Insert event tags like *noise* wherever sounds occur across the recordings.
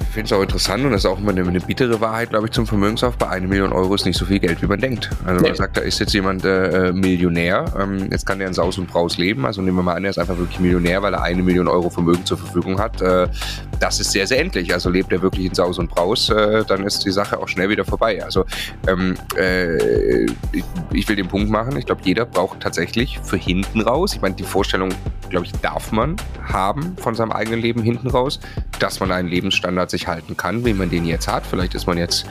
Ich finde es auch interessant und das ist auch immer eine, eine bittere Wahrheit, glaube ich, zum Vermögensaufbau. Eine Million Euro ist nicht so viel Geld, wie man denkt. Also man sagt, da ist jetzt jemand äh, Millionär, ähm, jetzt kann der in Saus und Braus leben. Also nehmen wir mal an, er ist einfach wirklich Millionär, weil er eine Million Euro Vermögen zur Verfügung hat. Äh, das ist sehr, sehr endlich. Also lebt er wirklich in Saus und Braus, äh, dann ist die Sache auch schnell wieder vorbei. Also ähm, äh, ich, ich will den Punkt machen, ich glaube, jeder braucht tatsächlich für hinten raus, ich meine, die Vorstellung, glaube ich, darf man haben von seinem eigenen Leben hinten raus, dass man einen Lebensstandard Monat sich halten kann, wie man den jetzt hat. Vielleicht ist man jetzt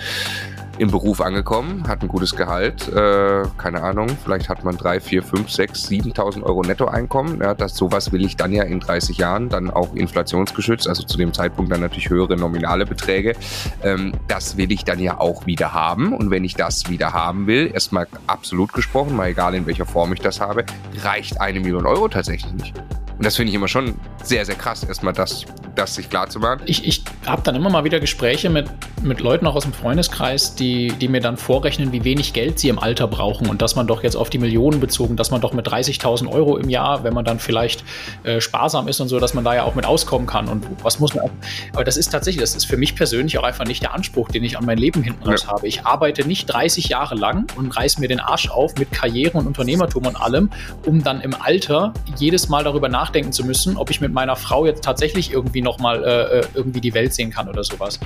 im Beruf angekommen, hat ein gutes Gehalt, äh, keine Ahnung, vielleicht hat man drei, vier, fünf, sechs, 7.000 Euro Nettoeinkommen. Ja, das, sowas will ich dann ja in 30 Jahren, dann auch inflationsgeschützt, also zu dem Zeitpunkt dann natürlich höhere nominale Beträge. Ähm, das will ich dann ja auch wieder haben. Und wenn ich das wieder haben will, erstmal absolut gesprochen, mal egal in welcher Form ich das habe, reicht eine Million Euro tatsächlich nicht. Und das finde ich immer schon sehr, sehr krass, erstmal das, das sich klar zu machen. Ich, ich habe dann immer mal wieder Gespräche mit, mit Leuten auch aus dem Freundeskreis, die, die mir dann vorrechnen, wie wenig Geld sie im Alter brauchen und dass man doch jetzt auf die Millionen bezogen, dass man doch mit 30.000 Euro im Jahr, wenn man dann vielleicht äh, sparsam ist und so, dass man da ja auch mit auskommen kann und was muss man auch. Aber das ist tatsächlich, das ist für mich persönlich auch einfach nicht der Anspruch, den ich an mein Leben hinten raus ja. habe. Ich arbeite nicht 30 Jahre lang und reiß mir den Arsch auf mit Karriere und Unternehmertum und allem, um dann im Alter jedes Mal darüber nachzudenken, nachdenken zu müssen, ob ich mit meiner Frau jetzt tatsächlich irgendwie nochmal äh, äh, irgendwie die Welt sehen kann oder sowas.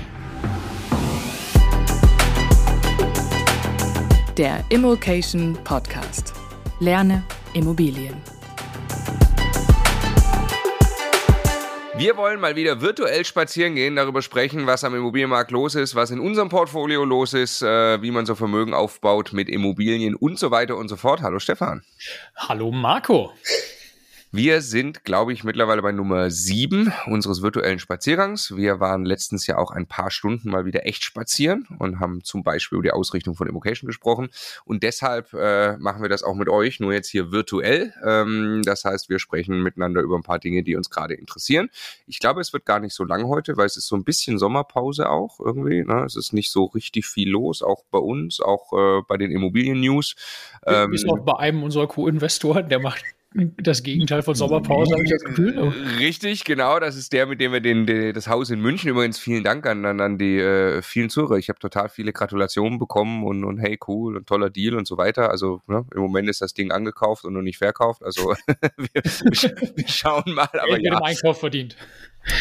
Der Immokation Podcast. Lerne Immobilien. Wir wollen mal wieder virtuell spazieren gehen, darüber sprechen, was am Immobilienmarkt los ist, was in unserem Portfolio los ist, äh, wie man so Vermögen aufbaut mit Immobilien und so weiter und so fort. Hallo Stefan. Hallo Marco. Wir sind, glaube ich, mittlerweile bei Nummer sieben unseres virtuellen Spaziergangs. Wir waren letztens ja auch ein paar Stunden mal wieder echt spazieren und haben zum Beispiel über die Ausrichtung von Immocation gesprochen. Und deshalb äh, machen wir das auch mit euch, nur jetzt hier virtuell. Ähm, das heißt, wir sprechen miteinander über ein paar Dinge, die uns gerade interessieren. Ich glaube, es wird gar nicht so lang heute, weil es ist so ein bisschen Sommerpause auch irgendwie. Ne? Es ist nicht so richtig viel los, auch bei uns, auch äh, bei den Immobilien-News. Ähm, Bis auch bei einem unserer Co-Investoren, der macht das Gegenteil von Sommerpause, habe ich das Gefühl. Oh. Richtig, genau. Das ist der, mit dem wir den, den das Haus in München übrigens vielen Dank an, an, an die äh, vielen Zuhörer. Ich habe total viele Gratulationen bekommen und, und hey, cool und toller Deal und so weiter. Also ne, im Moment ist das Ding angekauft und noch nicht verkauft. Also *laughs* wir, wir, schauen mal. Aber Geld ja. im Einkauf verdient.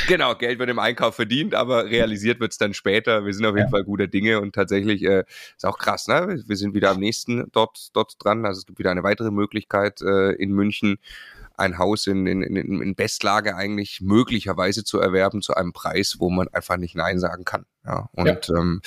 Genau, Geld wird im Einkauf verdient, aber realisiert wird es dann später. Wir sind auf jeden ja. Fall guter Dinge und tatsächlich äh, ist auch krass, ne? Wir sind wieder am nächsten dort, dort dran. Also es gibt wieder eine weitere Möglichkeit äh, in München ein Haus in, in, in, in Bestlage eigentlich möglicherweise zu erwerben zu einem Preis, wo man einfach nicht Nein sagen kann. Ja, und ja, ähm,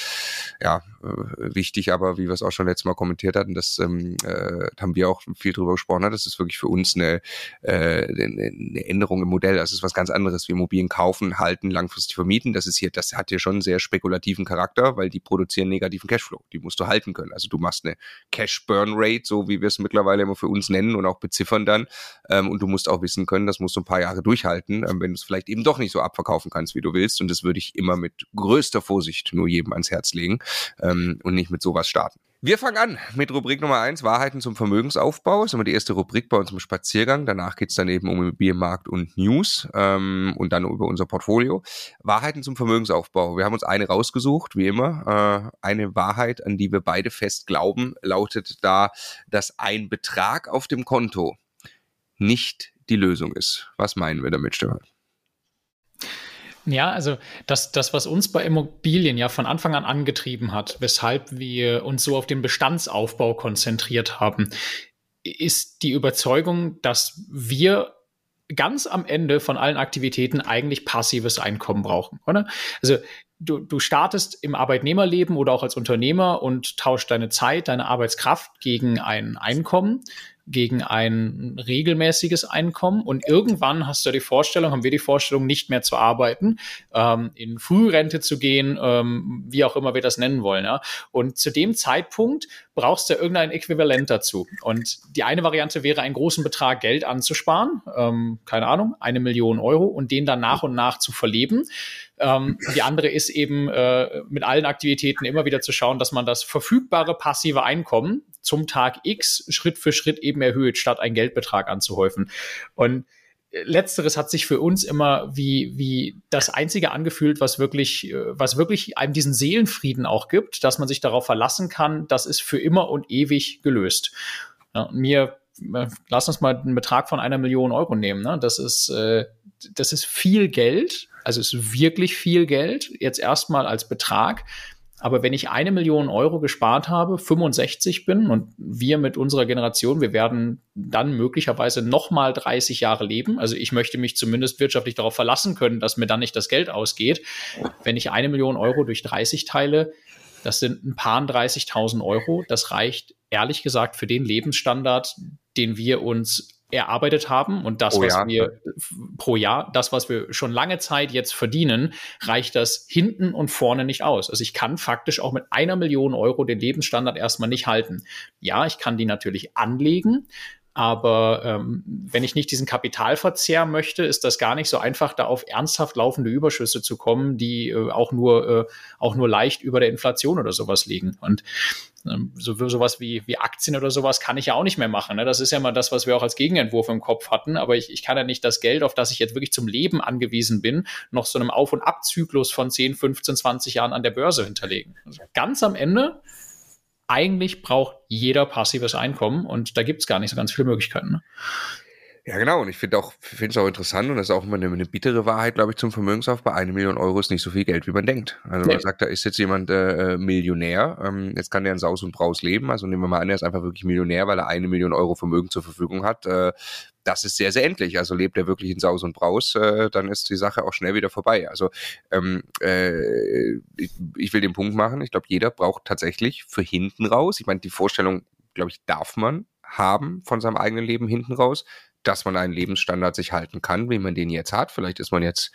ja äh, wichtig, aber wie wir es auch schon letztes Mal kommentiert hatten, das ähm, äh, haben wir auch viel drüber gesprochen, ne? das ist wirklich für uns eine, äh, eine Änderung im Modell. Das ist was ganz anderes wie Immobilien kaufen, halten, langfristig vermieten. Das ist hier, das hat hier schon einen sehr spekulativen Charakter, weil die produzieren negativen Cashflow. Die musst du halten können. Also du machst eine Cash Burn Rate, so wie wir es mittlerweile immer für uns nennen und auch beziffern dann. Ähm, und du musst auch wissen können, das musst du ein paar Jahre durchhalten, ähm, wenn du es vielleicht eben doch nicht so abverkaufen kannst, wie du willst. Und das würde ich immer mit größter Vorsicht nur jedem ans Herz legen ähm, und nicht mit sowas starten. Wir fangen an mit Rubrik Nummer eins Wahrheiten zum Vermögensaufbau. Das ist immer die erste Rubrik bei unserem Spaziergang. Danach geht's dann eben um Immobilienmarkt und News ähm, und dann über unser Portfolio. Wahrheiten zum Vermögensaufbau. Wir haben uns eine rausgesucht, wie immer. Äh, eine Wahrheit, an die wir beide fest glauben, lautet da, dass ein Betrag auf dem Konto nicht die Lösung ist. Was meinen wir damit, Stefan? Ja, also das, das, was uns bei Immobilien ja von Anfang an angetrieben hat, weshalb wir uns so auf den Bestandsaufbau konzentriert haben, ist die Überzeugung, dass wir ganz am Ende von allen Aktivitäten eigentlich passives Einkommen brauchen, oder? Also du, du startest im Arbeitnehmerleben oder auch als Unternehmer und tauscht deine Zeit, deine Arbeitskraft gegen ein Einkommen gegen ein regelmäßiges Einkommen und irgendwann hast du die Vorstellung, haben wir die Vorstellung, nicht mehr zu arbeiten, ähm, in Frührente zu gehen, ähm, wie auch immer wir das nennen wollen. Ja? Und zu dem Zeitpunkt brauchst du irgendein Äquivalent dazu. Und die eine Variante wäre, einen großen Betrag Geld anzusparen, ähm, keine Ahnung, eine Million Euro und den dann nach und nach zu verleben. Ähm, die andere ist eben äh, mit allen Aktivitäten immer wieder zu schauen, dass man das verfügbare passive Einkommen zum Tag X Schritt für Schritt eben erhöht, statt einen Geldbetrag anzuhäufen. Und Letzteres hat sich für uns immer wie, wie das einzige angefühlt, was wirklich, äh, was wirklich einem diesen Seelenfrieden auch gibt, dass man sich darauf verlassen kann, das ist für immer und ewig gelöst. Ja, mir, äh, lass uns mal einen Betrag von einer Million Euro nehmen. Ne? Das ist, äh, das ist viel Geld, also ist wirklich viel Geld, jetzt erstmal als Betrag. Aber wenn ich eine Million Euro gespart habe, 65 bin und wir mit unserer Generation, wir werden dann möglicherweise nochmal 30 Jahre leben. Also ich möchte mich zumindest wirtschaftlich darauf verlassen können, dass mir dann nicht das Geld ausgeht. Wenn ich eine Million Euro durch 30 teile, das sind ein paar 30.000 Euro. Das reicht ehrlich gesagt für den Lebensstandard, den wir uns erarbeitet haben und das, oh, was ja. wir pro Jahr, das, was wir schon lange Zeit jetzt verdienen, reicht das hinten und vorne nicht aus. Also ich kann faktisch auch mit einer Million Euro den Lebensstandard erstmal nicht halten. Ja, ich kann die natürlich anlegen, aber ähm, wenn ich nicht diesen Kapitalverzehr möchte, ist das gar nicht so einfach, da auf ernsthaft laufende Überschüsse zu kommen, die äh, auch nur äh, auch nur leicht über der Inflation oder sowas liegen. Und ähm, so, sowas wie, wie Aktien oder sowas kann ich ja auch nicht mehr machen. Ne? Das ist ja mal das, was wir auch als Gegenentwurf im Kopf hatten. Aber ich, ich kann ja nicht das Geld, auf das ich jetzt wirklich zum Leben angewiesen bin, noch so einem Auf- und Abzyklus von 10, 15, 20 Jahren an der Börse hinterlegen. Also ganz am Ende eigentlich braucht jeder passives Einkommen und da gibt es gar nicht so ganz viele Möglichkeiten. Ja, genau. Und ich finde auch, finde es auch interessant und das ist auch immer eine, eine bittere Wahrheit, glaube ich, zum Vermögensaufbau. Eine Million Euro ist nicht so viel Geld, wie man denkt. Also man sagt, da ist jetzt jemand äh, Millionär, ähm, jetzt kann der in Saus und Braus leben. Also nehmen wir mal an, er ist einfach wirklich Millionär, weil er eine Million Euro Vermögen zur Verfügung hat. Äh, das ist sehr, sehr endlich. Also lebt er wirklich in Saus und Braus, äh, dann ist die Sache auch schnell wieder vorbei. Also ähm, äh, ich, ich will den Punkt machen. Ich glaube, jeder braucht tatsächlich für hinten raus. Ich meine, die Vorstellung, glaube ich, darf man haben von seinem eigenen Leben hinten raus dass man einen Lebensstandard sich halten kann, wie man den jetzt hat. Vielleicht ist man jetzt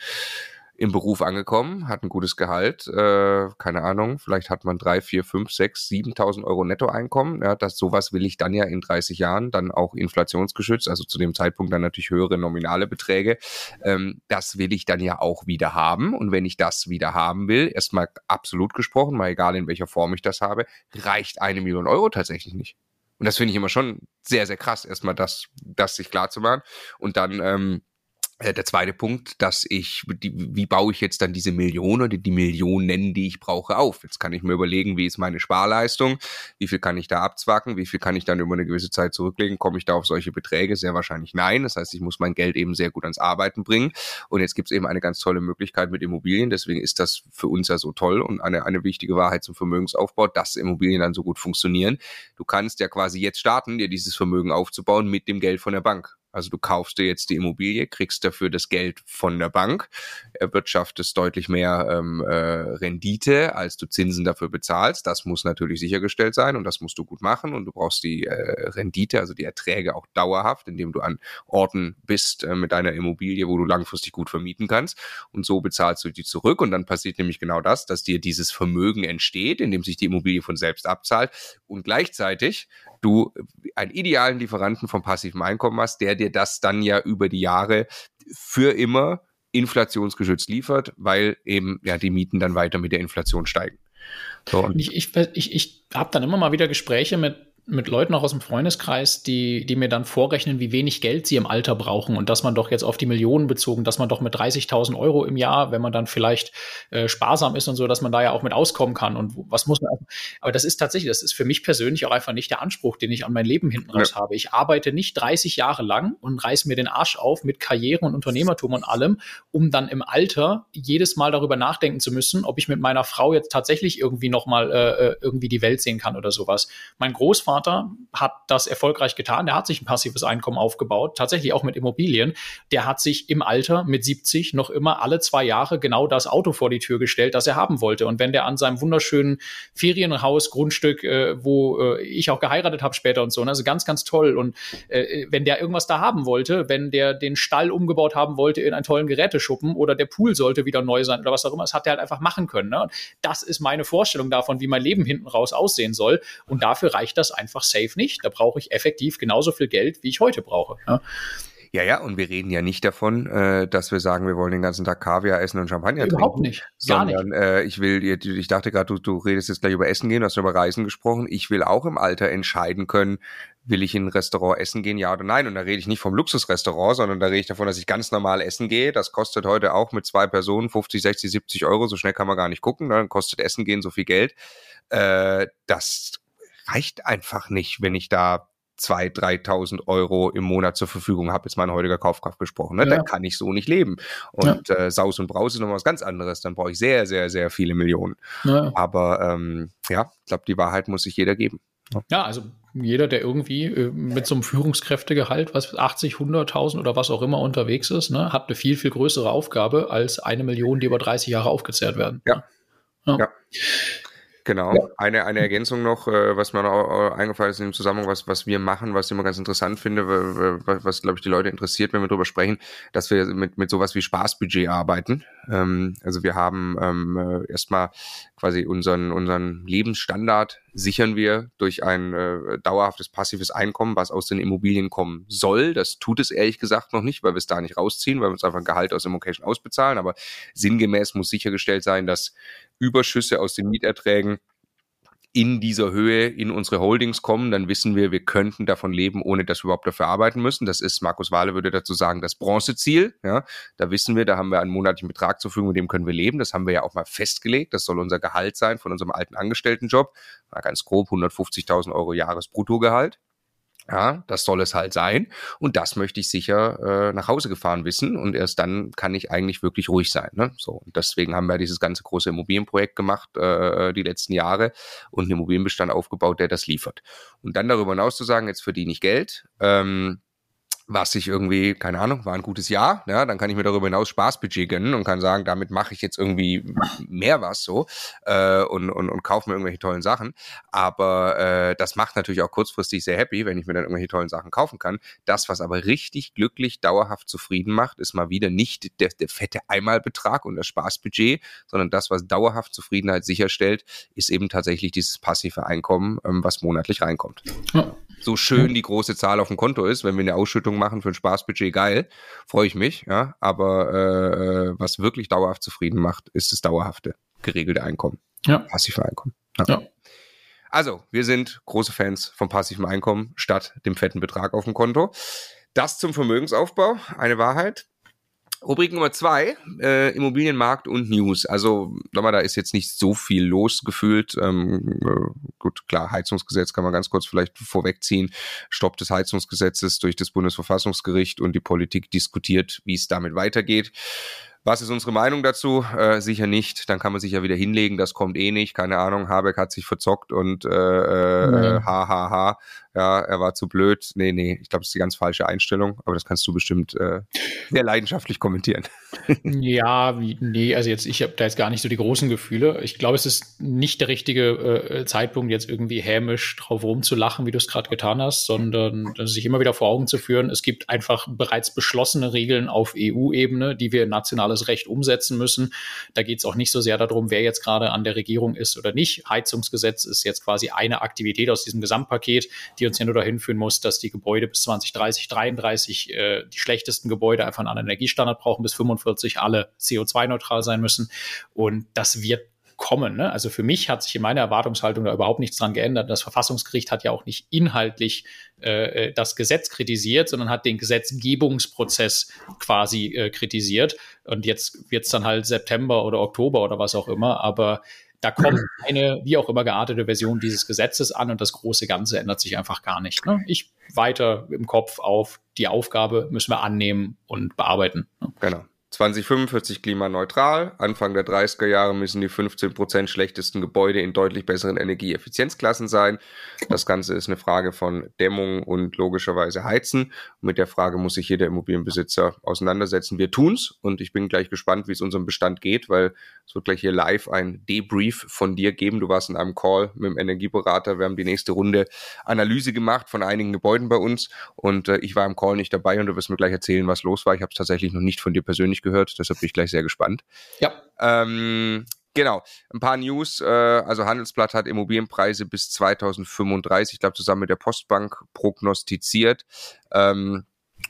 im Beruf angekommen, hat ein gutes Gehalt, äh, keine Ahnung, vielleicht hat man drei, vier, fünf, sechs, siebentausend Euro Nettoeinkommen. Ja, das sowas will ich dann ja in 30 Jahren, dann auch inflationsgeschützt, also zu dem Zeitpunkt dann natürlich höhere nominale Beträge. Ähm, das will ich dann ja auch wieder haben. Und wenn ich das wieder haben will, erstmal absolut gesprochen, mal egal in welcher Form ich das habe, reicht eine Million Euro tatsächlich nicht. Und das finde ich immer schon sehr, sehr krass, erstmal das, das sich klar zu machen. Und dann, ähm, äh, der zweite Punkt, dass ich, die, wie baue ich jetzt dann diese Millionen oder die Millionen, die ich brauche, auf? Jetzt kann ich mir überlegen, wie ist meine Sparleistung, wie viel kann ich da abzwacken, wie viel kann ich dann über eine gewisse Zeit zurücklegen, komme ich da auf solche Beträge? Sehr wahrscheinlich nein. Das heißt, ich muss mein Geld eben sehr gut ans Arbeiten bringen. Und jetzt gibt es eben eine ganz tolle Möglichkeit mit Immobilien. Deswegen ist das für uns ja so toll und eine, eine wichtige Wahrheit zum Vermögensaufbau, dass Immobilien dann so gut funktionieren. Du kannst ja quasi jetzt starten, dir dieses Vermögen aufzubauen mit dem Geld von der Bank. Also du kaufst dir jetzt die Immobilie, kriegst dafür das Geld von der Bank, erwirtschaftest deutlich mehr ähm, äh, Rendite, als du Zinsen dafür bezahlst. Das muss natürlich sichergestellt sein und das musst du gut machen und du brauchst die äh, Rendite, also die Erträge auch dauerhaft, indem du an Orten bist äh, mit deiner Immobilie, wo du langfristig gut vermieten kannst und so bezahlst du die zurück und dann passiert nämlich genau das, dass dir dieses Vermögen entsteht, indem sich die Immobilie von selbst abzahlt und gleichzeitig du einen idealen Lieferanten vom passiven Einkommen hast, der dir das dann ja über die Jahre für immer inflationsgeschützt liefert, weil eben ja die Mieten dann weiter mit der Inflation steigen. So, ich ich, ich, ich habe dann immer mal wieder Gespräche mit mit Leuten auch aus dem Freundeskreis, die, die mir dann vorrechnen, wie wenig Geld sie im Alter brauchen und dass man doch jetzt auf die Millionen bezogen, dass man doch mit 30.000 Euro im Jahr, wenn man dann vielleicht äh, sparsam ist und so, dass man da ja auch mit auskommen kann und was muss man. Aber das ist tatsächlich, das ist für mich persönlich auch einfach nicht der Anspruch, den ich an mein Leben hinten raus ja. habe. Ich arbeite nicht 30 Jahre lang und reiß mir den Arsch auf mit Karriere und Unternehmertum und allem, um dann im Alter jedes Mal darüber nachdenken zu müssen, ob ich mit meiner Frau jetzt tatsächlich irgendwie nochmal äh, äh, irgendwie die Welt sehen kann oder sowas. Mein Großvater Großvater hat das erfolgreich getan. Der hat sich ein passives Einkommen aufgebaut, tatsächlich auch mit Immobilien. Der hat sich im Alter mit 70 noch immer alle zwei Jahre genau das Auto vor die Tür gestellt, das er haben wollte. Und wenn der an seinem wunderschönen Ferienhaus, Grundstück, äh, wo äh, ich auch geheiratet habe später und so, ne, also ganz, ganz toll. Und äh, wenn der irgendwas da haben wollte, wenn der den Stall umgebaut haben wollte in einen tollen Geräteschuppen oder der Pool sollte wieder neu sein oder was auch immer, das hat er halt einfach machen können. Ne? Das ist meine Vorstellung davon, wie mein Leben hinten raus aussehen soll. Und dafür reicht das einfach einfach safe nicht. Da brauche ich effektiv genauso viel Geld, wie ich heute brauche. Ja. Ja, ja, und wir reden ja nicht davon, äh, dass wir sagen, wir wollen den ganzen Tag Kaviar essen und Champagner Überhaupt trinken. Überhaupt nicht. Gar sondern, nicht. Äh, ich will, ich dachte gerade, du, du redest jetzt gleich über Essen gehen, du hast über Reisen gesprochen. Ich will auch im Alter entscheiden können, will ich in ein Restaurant essen gehen, ja oder nein. Und da rede ich nicht vom Luxusrestaurant, sondern da rede ich davon, dass ich ganz normal essen gehe. Das kostet heute auch mit zwei Personen 50, 60, 70 Euro. So schnell kann man gar nicht gucken. Dann kostet Essen gehen so viel Geld. Äh, das reicht einfach nicht, wenn ich da 2.000, 3.000 Euro im Monat zur Verfügung habe, jetzt mein heutiger Kaufkraft gesprochen, ne? Ja. dann kann ich so nicht leben. Und ja. äh, Saus und Braus ist noch was ganz anderes, dann brauche ich sehr, sehr, sehr viele Millionen. Ja. Aber ähm, ja, ich glaube, die Wahrheit muss sich jeder geben. Ja, also jeder, der irgendwie äh, mit so einem Führungskräftegehalt, was 80, 100.000 oder was auch immer unterwegs ist, ne, hat eine viel, viel größere Aufgabe als eine Million, die über 30 Jahre aufgezehrt werden. Ja. ja. Genau. Ja. Eine, eine Ergänzung noch, äh, was mir noch eingefallen ist in dem Zusammenhang, was, was wir machen, was ich immer ganz interessant finde, was, was glaube ich, die Leute interessiert, wenn wir darüber sprechen, dass wir mit, mit sowas wie Spaßbudget arbeiten. Ähm, also wir haben ähm, äh, erstmal quasi unseren, unseren Lebensstandard sichern wir durch ein äh, dauerhaftes passives Einkommen, was aus den Immobilien kommen soll. Das tut es ehrlich gesagt noch nicht, weil wir es da nicht rausziehen, weil wir uns einfach ein Gehalt aus Immocation ausbezahlen. Aber sinngemäß muss sichergestellt sein, dass Überschüsse aus den Mieterträgen in dieser Höhe in unsere Holdings kommen, dann wissen wir, wir könnten davon leben, ohne dass wir überhaupt dafür arbeiten müssen. Das ist, Markus Wahle würde dazu sagen, das Bronzeziel. Ja, da wissen wir, da haben wir einen monatlichen Betrag zur Verfügung, mit dem können wir leben. Das haben wir ja auch mal festgelegt. Das soll unser Gehalt sein von unserem alten Angestelltenjob. Mal ganz grob 150.000 Euro Jahresbruttogehalt. Ja, das soll es halt sein. Und das möchte ich sicher äh, nach Hause gefahren wissen. Und erst dann kann ich eigentlich wirklich ruhig sein. Ne? So, und deswegen haben wir dieses ganze große Immobilienprojekt gemacht, äh, die letzten Jahre, und einen Immobilienbestand aufgebaut, der das liefert. Und dann darüber hinaus zu sagen, jetzt verdiene ich Geld. Ähm, was ich irgendwie, keine Ahnung, war ein gutes Jahr, ja, dann kann ich mir darüber hinaus Spaßbudget gönnen und kann sagen, damit mache ich jetzt irgendwie mehr was so äh, und, und, und kaufe mir irgendwelche tollen Sachen. Aber äh, das macht natürlich auch kurzfristig sehr happy, wenn ich mir dann irgendwelche tollen Sachen kaufen kann. Das, was aber richtig glücklich, dauerhaft zufrieden macht, ist mal wieder nicht der, der fette Einmalbetrag und das Spaßbudget, sondern das, was dauerhaft Zufriedenheit sicherstellt, ist eben tatsächlich dieses passive Einkommen, ähm, was monatlich reinkommt. Ja so schön die große Zahl auf dem Konto ist, wenn wir eine Ausschüttung machen für ein Spaßbudget, geil, freue ich mich, ja. Aber äh, was wirklich dauerhaft zufrieden macht, ist das dauerhafte, geregelte Einkommen. Ja. Passive Einkommen. Ja. ja. Also, wir sind große Fans vom passiven Einkommen statt dem fetten Betrag auf dem Konto. Das zum Vermögensaufbau, eine Wahrheit. Rubrik Nummer zwei, äh, Immobilienmarkt und News. Also, nochmal, da ist jetzt nicht so viel los gefühlt. Ähm, äh, gut, klar, Heizungsgesetz kann man ganz kurz vielleicht vorwegziehen. Stopp des Heizungsgesetzes durch das Bundesverfassungsgericht und die Politik diskutiert, wie es damit weitergeht. Was ist unsere Meinung dazu? Äh, sicher nicht. Dann kann man sich ja wieder hinlegen, das kommt eh nicht. Keine Ahnung, Habeck hat sich verzockt und äh, äh, ha, ha, ha ja, er war zu blöd. Nee, nee, ich glaube, das ist die ganz falsche Einstellung, aber das kannst du bestimmt äh, sehr leidenschaftlich kommentieren. *laughs* ja, nee, also jetzt, ich habe da jetzt gar nicht so die großen Gefühle. Ich glaube, es ist nicht der richtige äh, Zeitpunkt, jetzt irgendwie hämisch drauf rumzulachen, wie du es gerade getan hast, sondern sich immer wieder vor Augen zu führen, es gibt einfach bereits beschlossene Regeln auf EU-Ebene, die wir in nationales Recht umsetzen müssen. Da geht es auch nicht so sehr darum, wer jetzt gerade an der Regierung ist oder nicht. Heizungsgesetz ist jetzt quasi eine Aktivität aus diesem Gesamtpaket, die uns ja nur dahin führen muss, dass die Gebäude bis 2030, 33 äh, die schlechtesten Gebäude einfach einen anderen Energiestandard brauchen, bis 45 alle CO2-neutral sein müssen. Und das wird kommen. Ne? Also für mich hat sich in meiner Erwartungshaltung da überhaupt nichts dran geändert. Das Verfassungsgericht hat ja auch nicht inhaltlich äh, äh das Gesetz kritisiert, sondern hat den Gesetzgebungsprozess quasi äh, kritisiert. Und jetzt wird es dann halt September oder Oktober oder was auch immer. Aber da kommt eine wie auch immer geartete Version dieses Gesetzes an und das große Ganze ändert sich einfach gar nicht. Ne? Ich weiter im Kopf auf die Aufgabe müssen wir annehmen und bearbeiten. Ne? Genau. 2045 klimaneutral. Anfang der 30er Jahre müssen die 15% schlechtesten Gebäude in deutlich besseren Energieeffizienzklassen sein. Das Ganze ist eine Frage von Dämmung und logischerweise Heizen. Und mit der Frage muss sich jeder Immobilienbesitzer auseinandersetzen. Wir tun's und ich bin gleich gespannt, wie es unserem Bestand geht, weil es wird gleich hier live ein Debrief von dir geben. Du warst in einem Call mit dem Energieberater. Wir haben die nächste Runde Analyse gemacht von einigen Gebäuden bei uns und äh, ich war im Call nicht dabei und du wirst mir gleich erzählen, was los war. Ich habe es tatsächlich noch nicht von dir persönlich nicht gehört, deshalb bin ich gleich sehr gespannt. Ja. Ähm, Genau, ein paar News. Äh, also Handelsblatt hat Immobilienpreise bis 2035, ich glaube, zusammen mit der Postbank prognostiziert. Ähm,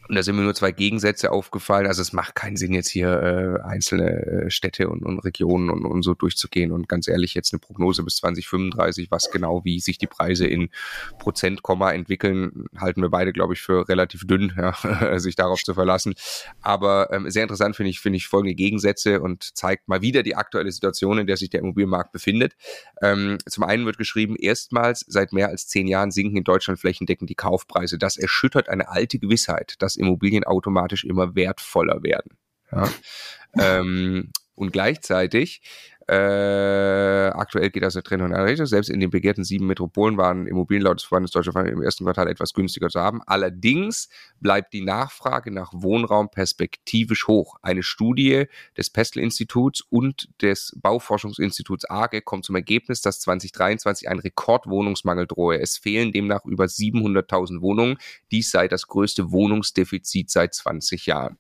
und da sind mir nur zwei Gegensätze aufgefallen. Also es macht keinen Sinn, jetzt hier äh, einzelne äh, Städte und, und Regionen und, und so durchzugehen. Und ganz ehrlich, jetzt eine Prognose bis 2035, was genau, wie sich die Preise in Prozent, Komma entwickeln, halten wir beide, glaube ich, für relativ dünn, *laughs* ja, sich darauf zu verlassen. Aber ähm, sehr interessant finde ich, finde ich folgende Gegensätze und zeigt mal wieder die aktuelle Situation, in der sich der Immobilienmarkt befindet. Ähm, zum einen wird geschrieben, erstmals seit mehr als zehn Jahren sinken in Deutschland flächendeckend die Kaufpreise. Das erschüttert eine alte Gewissheit, dass Immobilien automatisch immer wertvoller werden. Ja? *laughs* ähm, und gleichzeitig äh, aktuell geht das der Trend in eine Richtung. Selbst in den begehrten sieben Metropolen waren Immobilien laut des Verbandes Deutscher im ersten Quartal etwas günstiger zu haben. Allerdings bleibt die Nachfrage nach Wohnraum perspektivisch hoch. Eine Studie des Pestel-Instituts und des Bauforschungsinstituts AGE kommt zum Ergebnis, dass 2023 ein Rekordwohnungsmangel drohe. Es fehlen demnach über 700.000 Wohnungen. Dies sei das größte Wohnungsdefizit seit 20 Jahren.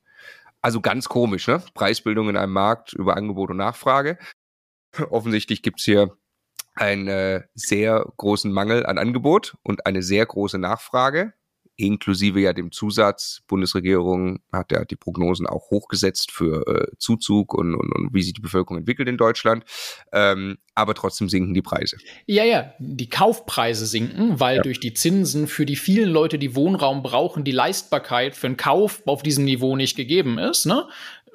Also ganz komisch, ne? Preisbildung in einem Markt über Angebot und Nachfrage. Offensichtlich gibt's hier einen äh, sehr großen Mangel an Angebot und eine sehr große Nachfrage inklusive ja dem Zusatz. Bundesregierung hat ja die Prognosen auch hochgesetzt für äh, Zuzug und, und, und wie sich die Bevölkerung entwickelt in Deutschland. Ähm, aber trotzdem sinken die Preise. Ja, ja, die Kaufpreise sinken, weil ja. durch die Zinsen für die vielen Leute, die Wohnraum brauchen, die Leistbarkeit für einen Kauf auf diesem Niveau nicht gegeben ist. Ne?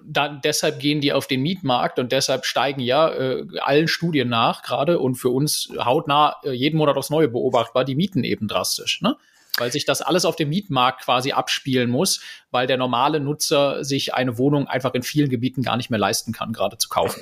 Da, deshalb gehen die auf den Mietmarkt und deshalb steigen ja äh, allen Studien nach, gerade und für uns hautnah äh, jeden Monat aufs Neue beobachtbar, die Mieten eben drastisch. Ne? weil sich das alles auf dem Mietmarkt quasi abspielen muss, weil der normale Nutzer sich eine Wohnung einfach in vielen Gebieten gar nicht mehr leisten kann, gerade zu kaufen.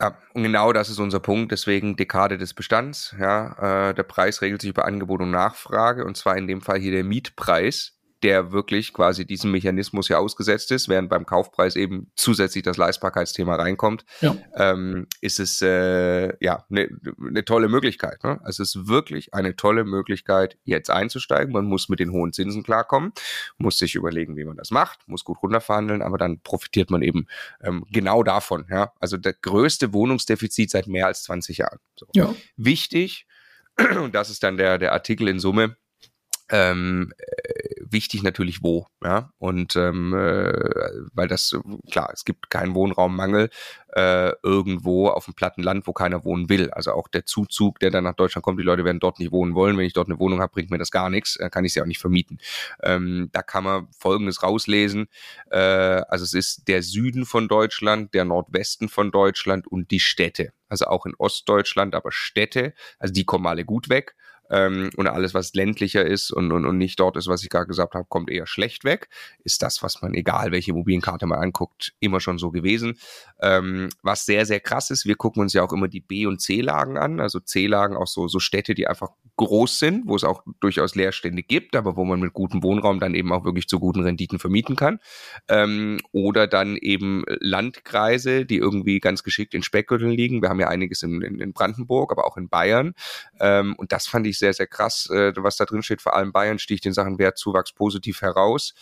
Ja, und genau das ist unser Punkt, deswegen Dekade des Bestands. Ja, äh, der Preis regelt sich über Angebot und Nachfrage und zwar in dem Fall hier der Mietpreis der wirklich quasi diesem Mechanismus ja ausgesetzt ist, während beim Kaufpreis eben zusätzlich das Leistbarkeitsthema reinkommt, ja. ähm, ist es äh, ja eine ne tolle Möglichkeit. Ne? Also es ist wirklich eine tolle Möglichkeit, jetzt einzusteigen. Man muss mit den hohen Zinsen klarkommen, muss sich überlegen, wie man das macht, muss gut runterverhandeln, aber dann profitiert man eben ähm, genau davon. Ja? Also der größte Wohnungsdefizit seit mehr als 20 Jahren. So. Ja. Wichtig, *clears throat* und das ist dann der, der Artikel in Summe, ähm, äh, wichtig natürlich wo, ja. Und ähm, äh, weil das, klar, es gibt keinen Wohnraummangel äh, irgendwo auf dem platten Land, wo keiner wohnen will. Also auch der Zuzug, der dann nach Deutschland kommt, die Leute werden dort nicht wohnen wollen. Wenn ich dort eine Wohnung habe, bringt mir das gar nichts, dann kann ich sie auch nicht vermieten. Ähm, da kann man folgendes rauslesen. Äh, also es ist der Süden von Deutschland, der Nordwesten von Deutschland und die Städte. Also auch in Ostdeutschland, aber Städte, also die kommen alle gut weg ähm, und alles, was ländlicher ist und, und, und nicht dort ist, was ich gerade gesagt habe, kommt eher schlecht weg. Ist das, was man, egal welche Immobilienkarte man anguckt, immer schon so gewesen. Ähm, was sehr, sehr krass ist, wir gucken uns ja auch immer die B- und C-Lagen an, also C-Lagen auch so, so Städte, die einfach groß sind, wo es auch durchaus Leerstände gibt, aber wo man mit gutem Wohnraum dann eben auch wirklich zu guten Renditen vermieten kann. Ähm, oder dann eben Landkreise, die irgendwie ganz geschickt in Speckgürteln liegen. Wir haben ja einiges in, in, Brandenburg, aber auch in Bayern. Ähm, und das fand ich sehr, sehr krass, äh, was da drin steht. Vor allem Bayern sticht in Sachen Wertzuwachs positiv heraus.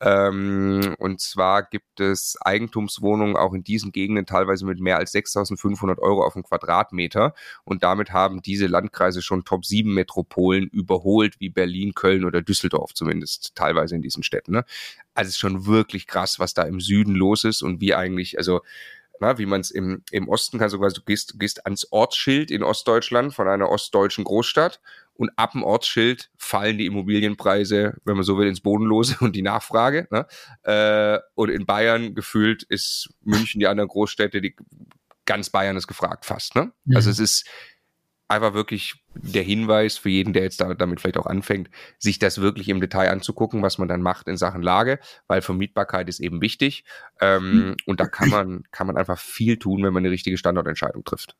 Ähm, und zwar gibt es Eigentumswohnungen auch in diesen Gegenden teilweise mit mehr als 6.500 Euro auf den Quadratmeter. Und damit haben diese Landkreise schon Top 7 Metropolen überholt, wie Berlin, Köln oder Düsseldorf zumindest teilweise in diesen Städten. Ne? Also es ist schon wirklich krass, was da im Süden los ist und wie eigentlich, also na, wie man es im, im Osten kann, sogar du gehst, gehst ans Ortsschild in Ostdeutschland von einer ostdeutschen Großstadt und ab dem Ortsschild fallen die Immobilienpreise, wenn man so will, ins Bodenlose und die Nachfrage. Ne? Äh, und in Bayern gefühlt ist München, die anderen Großstädte, die ganz Bayern ist gefragt fast. Ne? Mhm. Also es ist einfach wirklich der Hinweis für jeden, der jetzt damit vielleicht auch anfängt, sich das wirklich im Detail anzugucken, was man dann macht in Sachen Lage, weil Vermietbarkeit ist eben wichtig. Ähm, mhm. Und da kann man, kann man einfach viel tun, wenn man eine richtige Standortentscheidung trifft.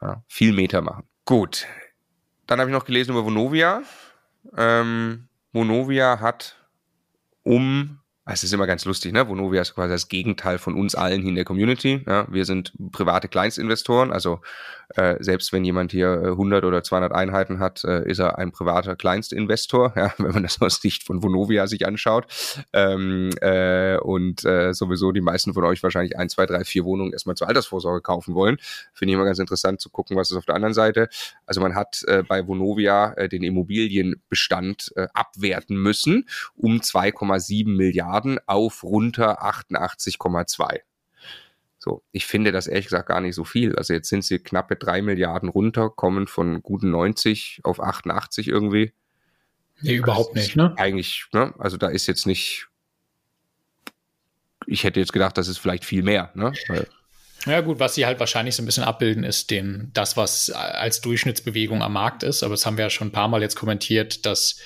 Ja, viel Meter machen. Gut. Dann habe ich noch gelesen über Vonovia. Ähm, Vonovia hat um es ist immer ganz lustig, ne? Vonovia ist quasi das Gegenteil von uns allen hier in der Community. Ja? Wir sind private Kleinstinvestoren, also äh, selbst wenn jemand hier 100 äh, oder 200 Einheiten hat, äh, ist er ein privater Kleinstinvestor, *laughs* ja? wenn man das aus Sicht von Vonovia sich anschaut. Ähm, äh, und äh, sowieso die meisten von euch wahrscheinlich ein, zwei, drei, vier Wohnungen erstmal zur Altersvorsorge kaufen wollen. Finde ich immer ganz interessant zu gucken, was ist auf der anderen Seite. Also man hat äh, bei Vonovia den Immobilienbestand abwerten müssen um 2,7 Milliarden Milliarden auf runter 88,2. So, ich finde das ehrlich gesagt gar nicht so viel. Also jetzt sind sie knappe drei Milliarden runter, kommen von guten 90 auf 88 irgendwie. Nee, überhaupt nicht, ne? Eigentlich, ne? Also da ist jetzt nicht. Ich hätte jetzt gedacht, das ist vielleicht viel mehr, ne? Weil ja gut, was sie halt wahrscheinlich so ein bisschen abbilden, ist den, das, was als Durchschnittsbewegung am Markt ist. Aber das haben wir ja schon ein paar Mal jetzt kommentiert, dass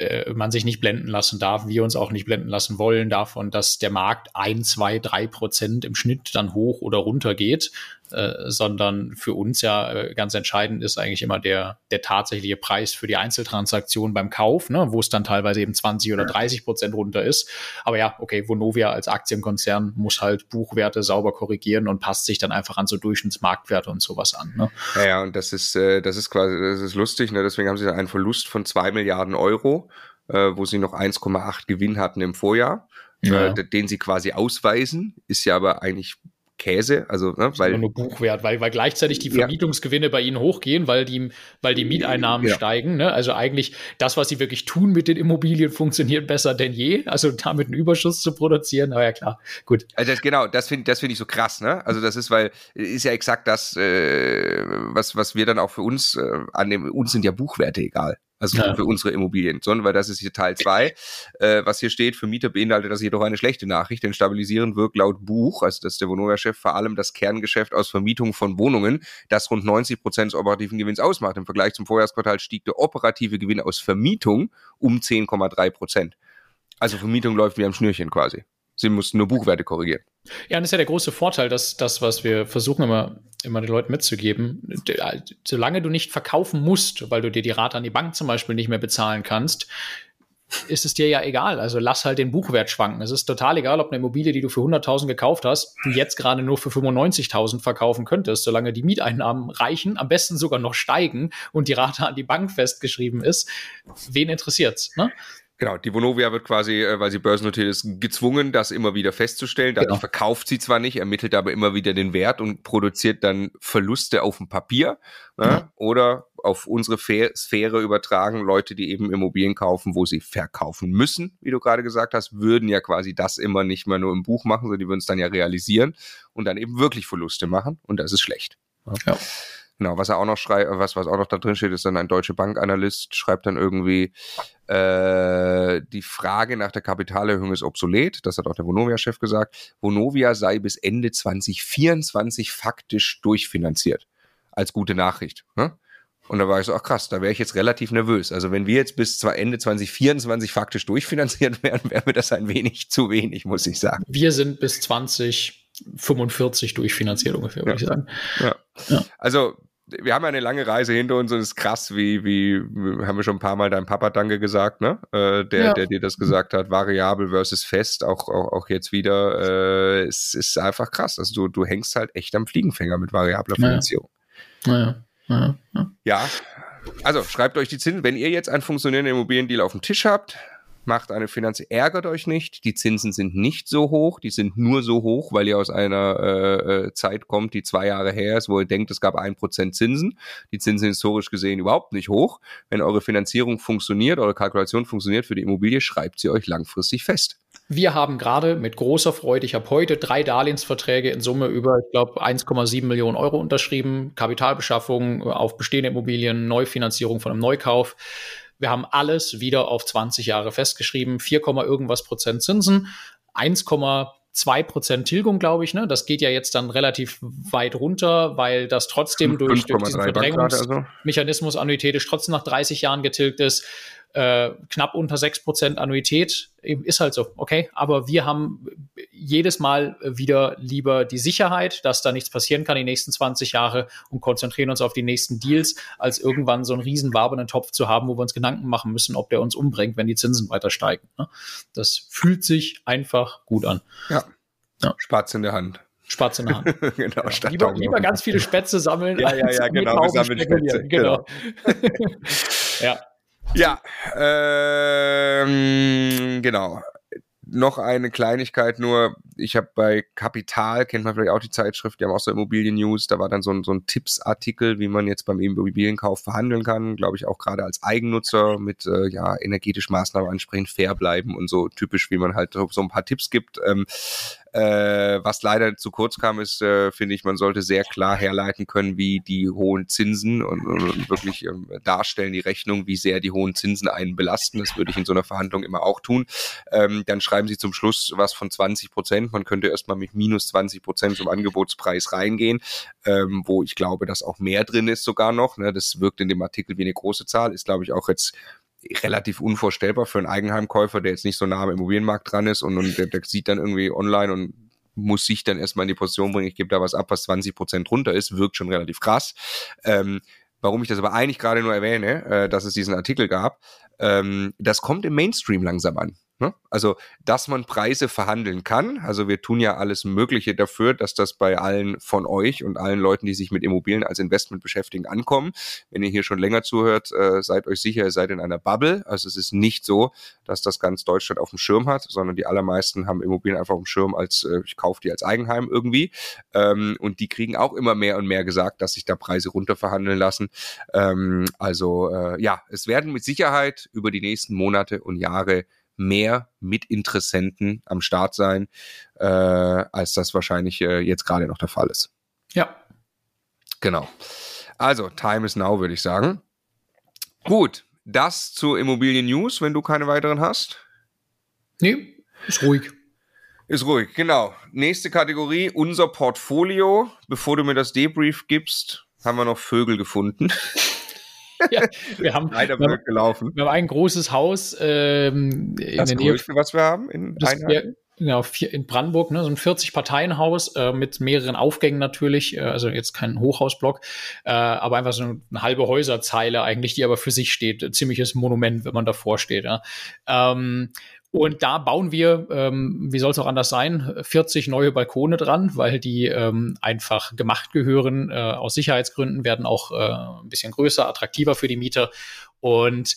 äh, man sich nicht blenden lassen darf, wir uns auch nicht blenden lassen wollen davon, dass der Markt ein, zwei, drei Prozent im Schnitt dann hoch oder runter geht, äh, sondern für uns ja äh, ganz entscheidend ist eigentlich immer der, der tatsächliche Preis für die Einzeltransaktion beim Kauf, ne, wo es dann teilweise eben 20 oder 30 Prozent runter ist. Aber ja, okay, Vonovia als Aktienkonzern muss halt Buchwerte sauber korrigieren und passt sich dann einfach an so Durchschnittsmarktwerte und sowas an. Ne? Ja, ja, und das ist, äh, das ist quasi, das ist lustig, ne? deswegen haben sie einen Verlust von zwei Milliarden Euro, äh, wo sie noch 1,8 Gewinn hatten im Vorjahr. Ja. Den sie quasi ausweisen, ist ja aber eigentlich Käse, also ne, weil nur Buchwert, weil, weil gleichzeitig die Vermietungsgewinne ja. bei ihnen hochgehen, weil die, weil die Mieteinnahmen ja. steigen. Ne? Also eigentlich das, was sie wirklich tun mit den Immobilien, funktioniert besser denn je. Also damit einen Überschuss zu produzieren, na ja klar, gut. Also das, genau, das finde das finde ich so krass, ne? Also das ist, weil ist ja exakt das, äh, was was wir dann auch für uns äh, annehmen. Uns sind ja Buchwerte egal also ja. für unsere Immobilien, sondern weil das ist hier Teil zwei, äh, was hier steht, für Mieter beinhaltet das jedoch eine schlechte Nachricht, denn stabilisieren wirkt laut Buch, also das ist der Vonovia-Chef, vor allem das Kerngeschäft aus Vermietung von Wohnungen, das rund 90 Prozent des operativen Gewinns ausmacht. Im Vergleich zum Vorjahresquartal stieg der operative Gewinn aus Vermietung um 10,3 Prozent. Also Vermietung läuft wie am Schnürchen quasi. Sie mussten nur Buchwerte korrigieren. Ja, und das ist ja der große Vorteil, dass das, was wir versuchen immer, immer den Leuten mitzugeben, solange du nicht verkaufen musst, weil du dir die Rate an die Bank zum Beispiel nicht mehr bezahlen kannst, ist es dir ja egal. Also lass halt den Buchwert schwanken. Es ist total egal, ob eine Immobilie, die du für 100.000 gekauft hast, du jetzt gerade nur für 95.000 verkaufen könntest, solange die Mieteinnahmen reichen, am besten sogar noch steigen und die Rate an die Bank festgeschrieben ist. Wen interessiert's? Ne? Genau, die Vonovia wird quasi, äh, weil sie börsennotiert ist, gezwungen, das immer wieder festzustellen. Dadurch genau. verkauft sie zwar nicht, ermittelt aber immer wieder den Wert und produziert dann Verluste auf dem Papier ne? ja. oder auf unsere Sphäre übertragen. Leute, die eben Immobilien kaufen, wo sie verkaufen müssen, wie du gerade gesagt hast, würden ja quasi das immer nicht mehr nur im Buch machen, sondern die würden es dann ja realisieren und dann eben wirklich Verluste machen und das ist schlecht. Ja. ja. Genau, was er auch noch schreibt, was, was auch noch da drin steht, ist dann ein deutscher Bankanalyst, schreibt dann irgendwie, äh, die Frage nach der Kapitalerhöhung ist obsolet, das hat auch der Vonovia-Chef gesagt. Vonovia sei bis Ende 2024 faktisch durchfinanziert. Als gute Nachricht. Ne? Und da war ich so, ach krass, da wäre ich jetzt relativ nervös. Also wenn wir jetzt bis Ende 2024 faktisch durchfinanziert *laughs* wären, wäre mir das ein wenig zu wenig, muss ich sagen. Wir sind bis 2045 durchfinanziert ungefähr, würde ja. ich sagen. Ja. ja. Also wir haben eine lange Reise hinter uns und es ist krass, wie, wie, haben wir schon ein paar Mal deinem Papa Danke gesagt, ne? Äh, der, ja. der dir das gesagt hat, variabel versus fest, auch, auch, auch jetzt wieder. Äh, es ist einfach krass. Also du, du hängst halt echt am Fliegenfänger mit variabler Finanzierung. Naja. naja. Ja, ja. Also schreibt euch die Zinsen. Wenn ihr jetzt einen funktionierenden Immobiliendeal auf dem Tisch habt, macht eine Finanz, ärgert euch nicht. Die Zinsen sind nicht so hoch, die sind nur so hoch, weil ihr aus einer äh, äh, Zeit kommt, die zwei Jahre her ist, wo ihr denkt, es gab ein Prozent Zinsen. Die Zinsen historisch gesehen überhaupt nicht hoch. Wenn eure Finanzierung funktioniert, eure Kalkulation funktioniert für die Immobilie, schreibt sie euch langfristig fest. Wir haben gerade mit großer Freude, ich habe heute drei Darlehensverträge in Summe über, ich glaube, 1,7 Millionen Euro unterschrieben. Kapitalbeschaffung auf bestehende Immobilien, Neufinanzierung von einem Neukauf. Wir haben alles wieder auf 20 Jahre festgeschrieben. 4, irgendwas Prozent Zinsen, 1,2 Prozent Tilgung, glaube ich. Ne? Das geht ja jetzt dann relativ weit runter, weil das trotzdem durch, durch diesen Verdrängungsmechanismus also. annuitätisch trotzdem nach 30 Jahren getilgt ist äh, knapp unter 6% Annuität. Ist halt so, okay. Aber wir haben jedes Mal wieder lieber die Sicherheit, dass da nichts passieren kann die nächsten 20 Jahre und konzentrieren uns auf die nächsten Deals, als irgendwann so einen riesen wabenden Topf zu haben, wo wir uns Gedanken machen müssen, ob der uns umbringt, wenn die Zinsen weiter steigen. Ne? Das fühlt sich einfach gut an. Ja. ja. Spatz in der Hand. Spatz in der Hand. *laughs* genau, ja, lieber, lieber ganz viele Spätze sammeln. Ja, ja, ja, genau. Wir sammeln Spätze. Genau. genau. *laughs* ja. Ja, ähm, genau. Noch eine Kleinigkeit nur. Ich habe bei Kapital, kennt man vielleicht auch die Zeitschrift, die haben auch so Immobilien-News, da war dann so ein, so ein Tippsartikel, wie man jetzt beim Immobilienkauf verhandeln kann. Glaube ich auch gerade als Eigennutzer mit äh, ja, energetisch Maßnahmen ansprechen, fair bleiben und so typisch, wie man halt so ein paar Tipps gibt. Ähm, äh, was leider zu kurz kam, ist, äh, finde ich, man sollte sehr klar herleiten können, wie die hohen Zinsen und, und wirklich ähm, darstellen, die Rechnung, wie sehr die hohen Zinsen einen belasten. Das würde ich in so einer Verhandlung immer auch tun. Ähm, dann schreiben sie zum Schluss was von 20 Prozent. Man könnte erstmal mit minus 20 Prozent zum Angebotspreis reingehen, ähm, wo ich glaube, dass auch mehr drin ist sogar noch. Ne? Das wirkt in dem Artikel wie eine große Zahl, ist glaube ich auch jetzt relativ unvorstellbar für einen Eigenheimkäufer, der jetzt nicht so nah am Immobilienmarkt dran ist und, und der, der sieht dann irgendwie online und muss sich dann erstmal in die Position bringen, ich gebe da was ab, was 20 Prozent runter ist, wirkt schon relativ krass. Ähm, warum ich das aber eigentlich gerade nur erwähne, äh, dass es diesen Artikel gab, ähm, das kommt im Mainstream langsam an. Ne? Also, dass man Preise verhandeln kann. Also wir tun ja alles Mögliche dafür, dass das bei allen von euch und allen Leuten, die sich mit Immobilien als Investment beschäftigen, ankommen. Wenn ihr hier schon länger zuhört, äh, seid euch sicher, ihr seid in einer Bubble. Also es ist nicht so, dass das ganz Deutschland auf dem Schirm hat, sondern die allermeisten haben Immobilien einfach auf dem Schirm als, äh, ich kaufe die als Eigenheim irgendwie. Ähm, und die kriegen auch immer mehr und mehr gesagt, dass sich da Preise runterverhandeln lassen. Ähm, also äh, ja, es werden mit Sicherheit über die nächsten Monate und Jahre mehr Mitinteressenten am Start sein, äh, als das wahrscheinlich äh, jetzt gerade noch der Fall ist. Ja. Genau. Also, Time is now, würde ich sagen. Gut, das zu Immobilien News, wenn du keine weiteren hast. Nee, ist ruhig. Ist ruhig, genau. Nächste Kategorie, unser Portfolio. Bevor du mir das Debrief gibst, haben wir noch Vögel gefunden. *laughs* ja, wir haben leider wir haben, gelaufen. Wir haben ein großes Haus ähm, in das der Nähe. größte, was wir haben in Einheiten? Genau, in Brandenburg, ne, so ein 40-Parteien-Haus äh, mit mehreren Aufgängen natürlich, äh, also jetzt kein Hochhausblock, äh, aber einfach so eine, eine, halbe Häuserzeile eigentlich, die aber für sich steht. Ziemliches Monument, wenn man davor steht. Ja. Ähm, und da bauen wir, ähm, wie soll es auch anders sein, 40 neue Balkone dran, weil die ähm, einfach gemacht gehören. Äh, aus Sicherheitsgründen werden auch äh, ein bisschen größer, attraktiver für die Mieter. Und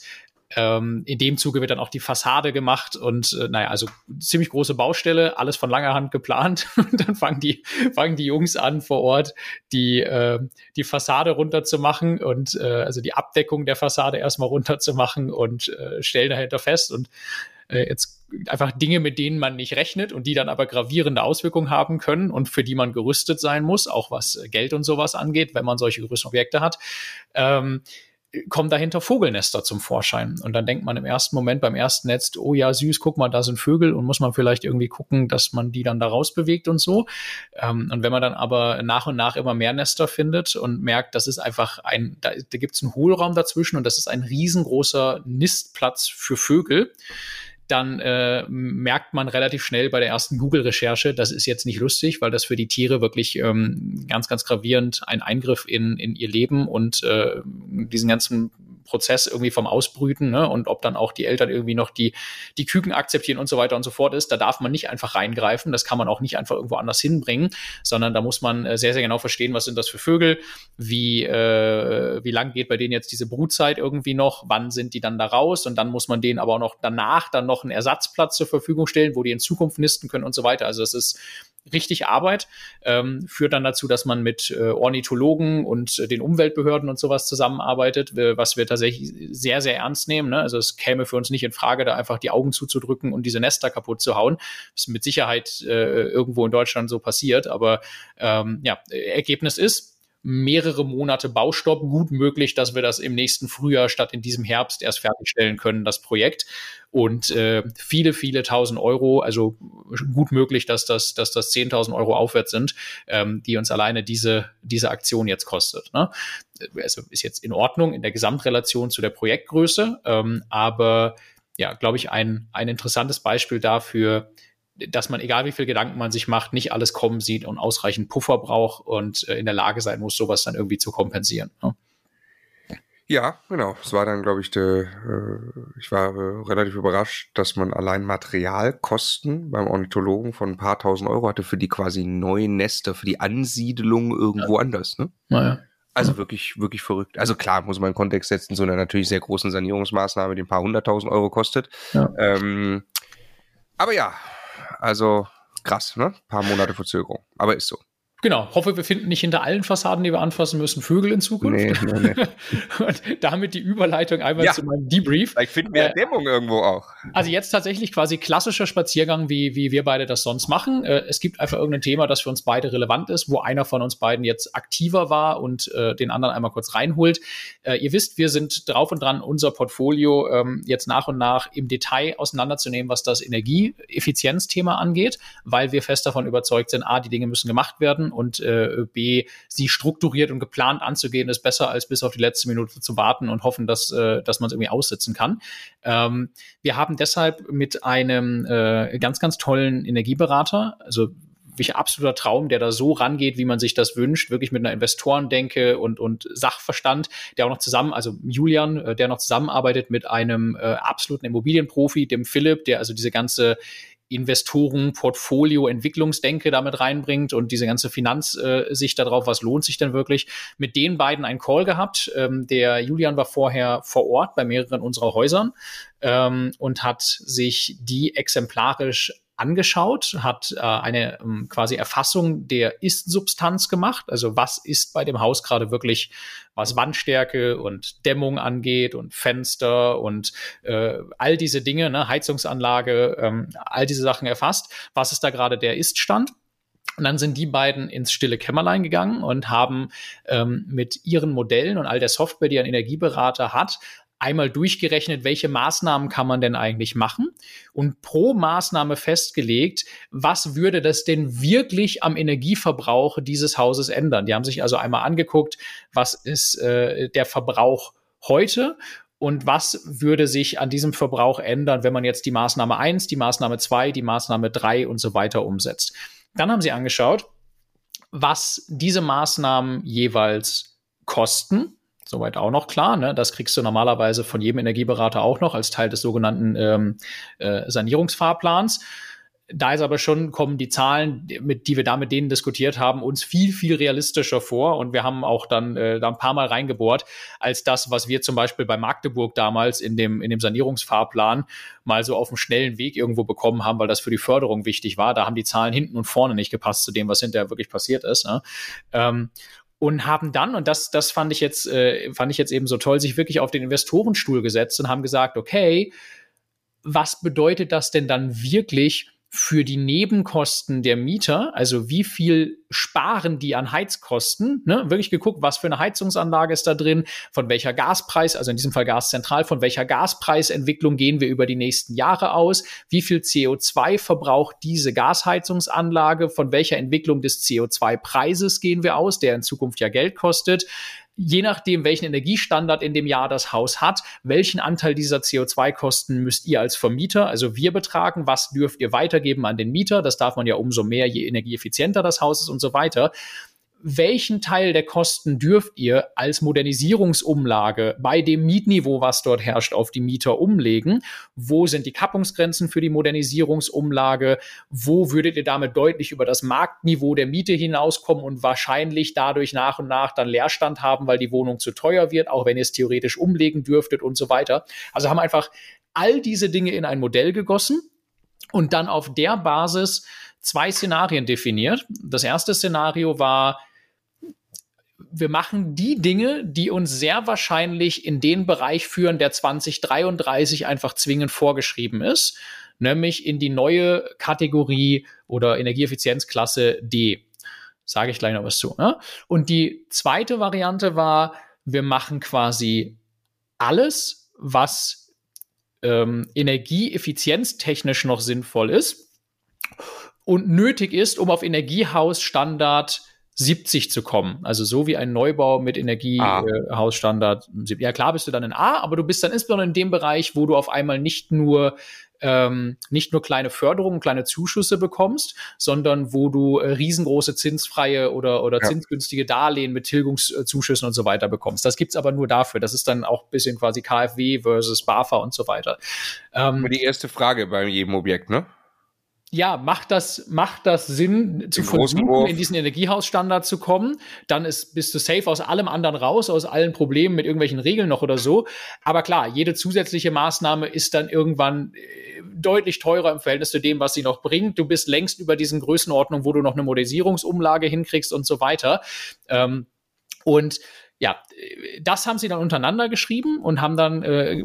Ähm, in dem Zuge wird dann auch die Fassade gemacht und äh, naja, also ziemlich große Baustelle, alles von langer Hand geplant. *laughs* und dann fangen die, fangen die Jungs an vor Ort, die, äh, die Fassade runterzumachen und äh, also die Abdeckung der Fassade erstmal runterzumachen und äh, stellen dahinter fest und äh, jetzt einfach Dinge, mit denen man nicht rechnet und die dann aber gravierende Auswirkungen haben können und für die man gerüstet sein muss, auch was Geld und sowas angeht, wenn man solche größeren Objekte hat. Ähm, kommen dahinter Vogelnester zum Vorschein. Und dann denkt man im ersten Moment beim ersten Netz, oh ja, süß, guck mal, da sind Vögel und muss man vielleicht irgendwie gucken, dass man die dann da rausbewegt und so. Ähm, und wenn man dann aber nach und nach immer mehr Nester findet und merkt, das ist einfach ein, da, da gibt es einen Hohlraum dazwischen und das ist ein riesengroßer Nistplatz für Vögel, dann äh, merkt man relativ schnell bei der ersten Google-Recherche, das ist jetzt nicht lustig, weil das für die Tiere wirklich ähm, ganz, ganz gravierend ein Eingriff in, in ihr Leben und äh, diesen ganzen Prozess irgendwie vom Ausbrüten ne? und ob dann auch die Eltern irgendwie noch die, die Küken akzeptieren und so weiter und so fort ist. Da darf man nicht einfach reingreifen. Das kann man auch nicht einfach irgendwo anders hinbringen, sondern da muss man äh, sehr, sehr genau verstehen, was sind das für Vögel, wie, äh, wie lang geht bei denen jetzt diese Brutzeit irgendwie noch, wann sind die dann da raus und dann muss man denen aber auch noch danach dann noch einen Ersatzplatz zur Verfügung stellen, wo die in Zukunft nisten können und so weiter. Also es ist richtig Arbeit, ähm, führt dann dazu, dass man mit äh, Ornithologen und äh, den Umweltbehörden und sowas zusammenarbeitet, äh, was wir tatsächlich sehr, sehr ernst nehmen. Ne? Also es käme für uns nicht in Frage, da einfach die Augen zuzudrücken und diese Nester kaputt zu hauen. Das ist mit Sicherheit äh, irgendwo in Deutschland so passiert, aber ähm, ja, Ergebnis ist, mehrere Monate Baustopp. Gut möglich, dass wir das im nächsten Frühjahr statt in diesem Herbst erst fertigstellen können, das Projekt. Und äh, viele, viele tausend Euro, also gut möglich, dass das, dass das 10.000 Euro aufwärts sind, ähm, die uns alleine diese, diese Aktion jetzt kostet. Ne? Also ist jetzt in Ordnung in der Gesamtrelation zu der Projektgröße, ähm, aber ja, glaube ich, ein, ein interessantes Beispiel dafür, dass man, egal wie viel Gedanken man sich macht, nicht alles kommen sieht und ausreichend Puffer braucht und äh, in der Lage sein muss, sowas dann irgendwie zu kompensieren. Ne? Ja, genau. Es war dann, glaube ich, der, äh, ich war äh, relativ überrascht, dass man allein Materialkosten beim Ornithologen von ein paar tausend Euro hatte für die quasi neuen Nester, für die Ansiedelung irgendwo ja. anders. Ne? Naja. Also wirklich, wirklich verrückt. Also klar, muss man in Kontext setzen, so eine natürlich sehr großen Sanierungsmaßnahme, die ein paar hunderttausend Euro kostet. Ja. Ähm, aber ja, also krass, ne? Ein paar Monate Verzögerung. Aber ist so. Genau, hoffe, wir finden nicht hinter allen Fassaden, die wir anfassen müssen, Vögel in Zukunft. Nee, nee, nee. *laughs* Und damit die Überleitung einmal ja. zu meinem Debrief. Vielleicht finden wir äh, Dämmung irgendwo auch. Also jetzt tatsächlich quasi klassischer Spaziergang, wie, wie wir beide das sonst machen. Äh, es gibt einfach irgendein Thema, das für uns beide relevant ist, wo einer von uns beiden jetzt aktiver war und äh, den anderen einmal kurz reinholt. Äh, ihr wisst, wir sind drauf und dran, unser Portfolio ähm, jetzt nach und nach im Detail auseinanderzunehmen, was das Energieeffizienzthema angeht, weil wir fest davon überzeugt sind, a, die Dinge müssen gemacht werden und äh, B, sie strukturiert und geplant anzugehen, ist besser als bis auf die letzte Minute zu warten und hoffen, dass, äh, dass man es irgendwie aussitzen kann. Ähm, wir haben deshalb mit einem äh, ganz, ganz tollen Energieberater, also wirklich absoluter Traum, der da so rangeht, wie man sich das wünscht, wirklich mit einer Investorendenke und, und Sachverstand, der auch noch zusammen, also Julian, äh, der noch zusammenarbeitet mit einem äh, absoluten Immobilienprofi, dem Philipp, der also diese ganze Investoren, Portfolio, Entwicklungsdenke damit reinbringt und diese ganze Finanzsicht äh, darauf, was lohnt sich denn wirklich, mit den beiden einen Call gehabt. Ähm, der Julian war vorher vor Ort bei mehreren unserer Häusern ähm, und hat sich die exemplarisch angeschaut, hat äh, eine ähm, quasi Erfassung der Ist-Substanz gemacht. Also was ist bei dem Haus gerade wirklich, was Wandstärke und Dämmung angeht und Fenster und äh, all diese Dinge, ne, Heizungsanlage, ähm, all diese Sachen erfasst. Was ist da gerade der Ist-Stand? Und dann sind die beiden ins stille Kämmerlein gegangen und haben ähm, mit ihren Modellen und all der Software, die ein Energieberater hat, einmal durchgerechnet, welche Maßnahmen kann man denn eigentlich machen und pro Maßnahme festgelegt, was würde das denn wirklich am Energieverbrauch dieses Hauses ändern. Die haben sich also einmal angeguckt, was ist äh, der Verbrauch heute und was würde sich an diesem Verbrauch ändern, wenn man jetzt die Maßnahme 1, die Maßnahme 2, die Maßnahme 3 und so weiter umsetzt. Dann haben sie angeschaut, was diese Maßnahmen jeweils kosten Soweit auch noch klar. Ne? Das kriegst du normalerweise von jedem Energieberater auch noch als Teil des sogenannten ähm, äh, Sanierungsfahrplans. da ist aber schon, kommen die Zahlen, mit, die wir da mit denen diskutiert haben, uns viel, viel realistischer vor. Und wir haben auch dann äh, da ein paar Mal reingebohrt, als das, was wir zum Beispiel bei Magdeburg damals in dem, in dem Sanierungsfahrplan mal so auf dem schnellen Weg irgendwo bekommen haben, weil das für die Förderung wichtig war. Da haben die Zahlen hinten und vorne nicht gepasst zu dem, was hinterher wirklich passiert ist. Ne? Ähm, und haben dann, und das, das fand ich jetzt, äh, fand ich jetzt eben so toll, sich wirklich auf den Investorenstuhl gesetzt und haben gesagt, okay, was bedeutet das denn dann wirklich für die Nebenkosten der Mieter, also wie viel sparen die an Heizkosten, ne? wirklich geguckt, was für eine Heizungsanlage ist da drin, von welcher Gaspreis, also in diesem Fall Gaszentral, von welcher Gaspreisentwicklung gehen wir über die nächsten Jahre aus, wie viel CO2 verbraucht diese Gasheizungsanlage, von welcher Entwicklung des CO2-Preises gehen wir aus, der in Zukunft ja Geld kostet, je nachdem, welchen Energiestandard in dem Jahr das Haus hat, welchen Anteil dieser CO2-Kosten müsst ihr als Vermieter, also wir betragen, was dürft ihr weitergeben an den Mieter, das darf man ja umso mehr, je energieeffizienter das Haus ist und so weiter welchen Teil der Kosten dürft ihr als Modernisierungsumlage bei dem Mietniveau, was dort herrscht, auf die Mieter umlegen? Wo sind die Kappungsgrenzen für die Modernisierungsumlage? Wo würdet ihr damit deutlich über das Marktniveau der Miete hinauskommen und wahrscheinlich dadurch nach und nach dann Leerstand haben, weil die Wohnung zu teuer wird, auch wenn ihr es theoretisch umlegen dürftet und so weiter? Also haben einfach all diese Dinge in ein Modell gegossen und dann auf der Basis zwei Szenarien definiert. Das erste Szenario war, wir machen die Dinge, die uns sehr wahrscheinlich in den Bereich führen, der 2033 einfach zwingend vorgeschrieben ist, nämlich in die neue Kategorie oder Energieeffizienzklasse D. Sage ich gleich noch was zu. Ne? Und die zweite Variante war, wir machen quasi alles, was ähm, energieeffizienztechnisch noch sinnvoll ist und nötig ist, um auf Energiehausstandard 70 zu kommen. Also so wie ein Neubau mit Energiehausstandard. Äh, ja, klar bist du dann in A, aber du bist dann insbesondere in dem Bereich, wo du auf einmal nicht nur ähm, nicht nur kleine Förderungen, kleine Zuschüsse bekommst, sondern wo du äh, riesengroße zinsfreie oder, oder ja. zinsgünstige Darlehen mit Tilgungszuschüssen und so weiter bekommst. Das gibt's aber nur dafür. Das ist dann auch bisschen quasi KfW versus BAFA und so weiter. Ähm, die erste Frage bei jedem Objekt, ne? Ja, macht das, macht das Sinn, zu versuchen, in diesen Energiehausstandard zu kommen? Dann ist, bist du safe aus allem anderen raus, aus allen Problemen mit irgendwelchen Regeln noch oder so. Aber klar, jede zusätzliche Maßnahme ist dann irgendwann äh, deutlich teurer im Verhältnis zu dem, was sie noch bringt. Du bist längst über diesen Größenordnung, wo du noch eine Modernisierungsumlage hinkriegst und so weiter. Ähm, und ja, äh, das haben sie dann untereinander geschrieben und haben dann äh,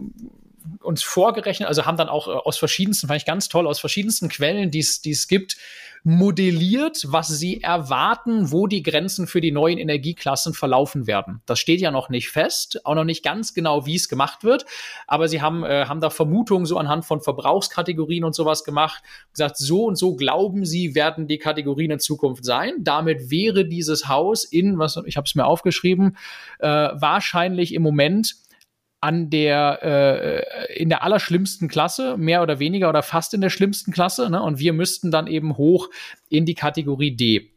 uns vorgerechnet, also haben dann auch äh, aus verschiedensten, fand ich ganz toll, aus verschiedensten Quellen, die es gibt, modelliert, was sie erwarten, wo die Grenzen für die neuen Energieklassen verlaufen werden. Das steht ja noch nicht fest, auch noch nicht ganz genau, wie es gemacht wird, aber sie haben, äh, haben da Vermutungen so anhand von Verbrauchskategorien und sowas gemacht, gesagt, so und so glauben sie, werden die Kategorien in Zukunft sein. Damit wäre dieses Haus in, was ich habe es mir aufgeschrieben, äh, wahrscheinlich im Moment an der äh, in der allerschlimmsten Klasse, mehr oder weniger oder fast in der schlimmsten Klasse, ne? Und wir müssten dann eben hoch in die Kategorie D.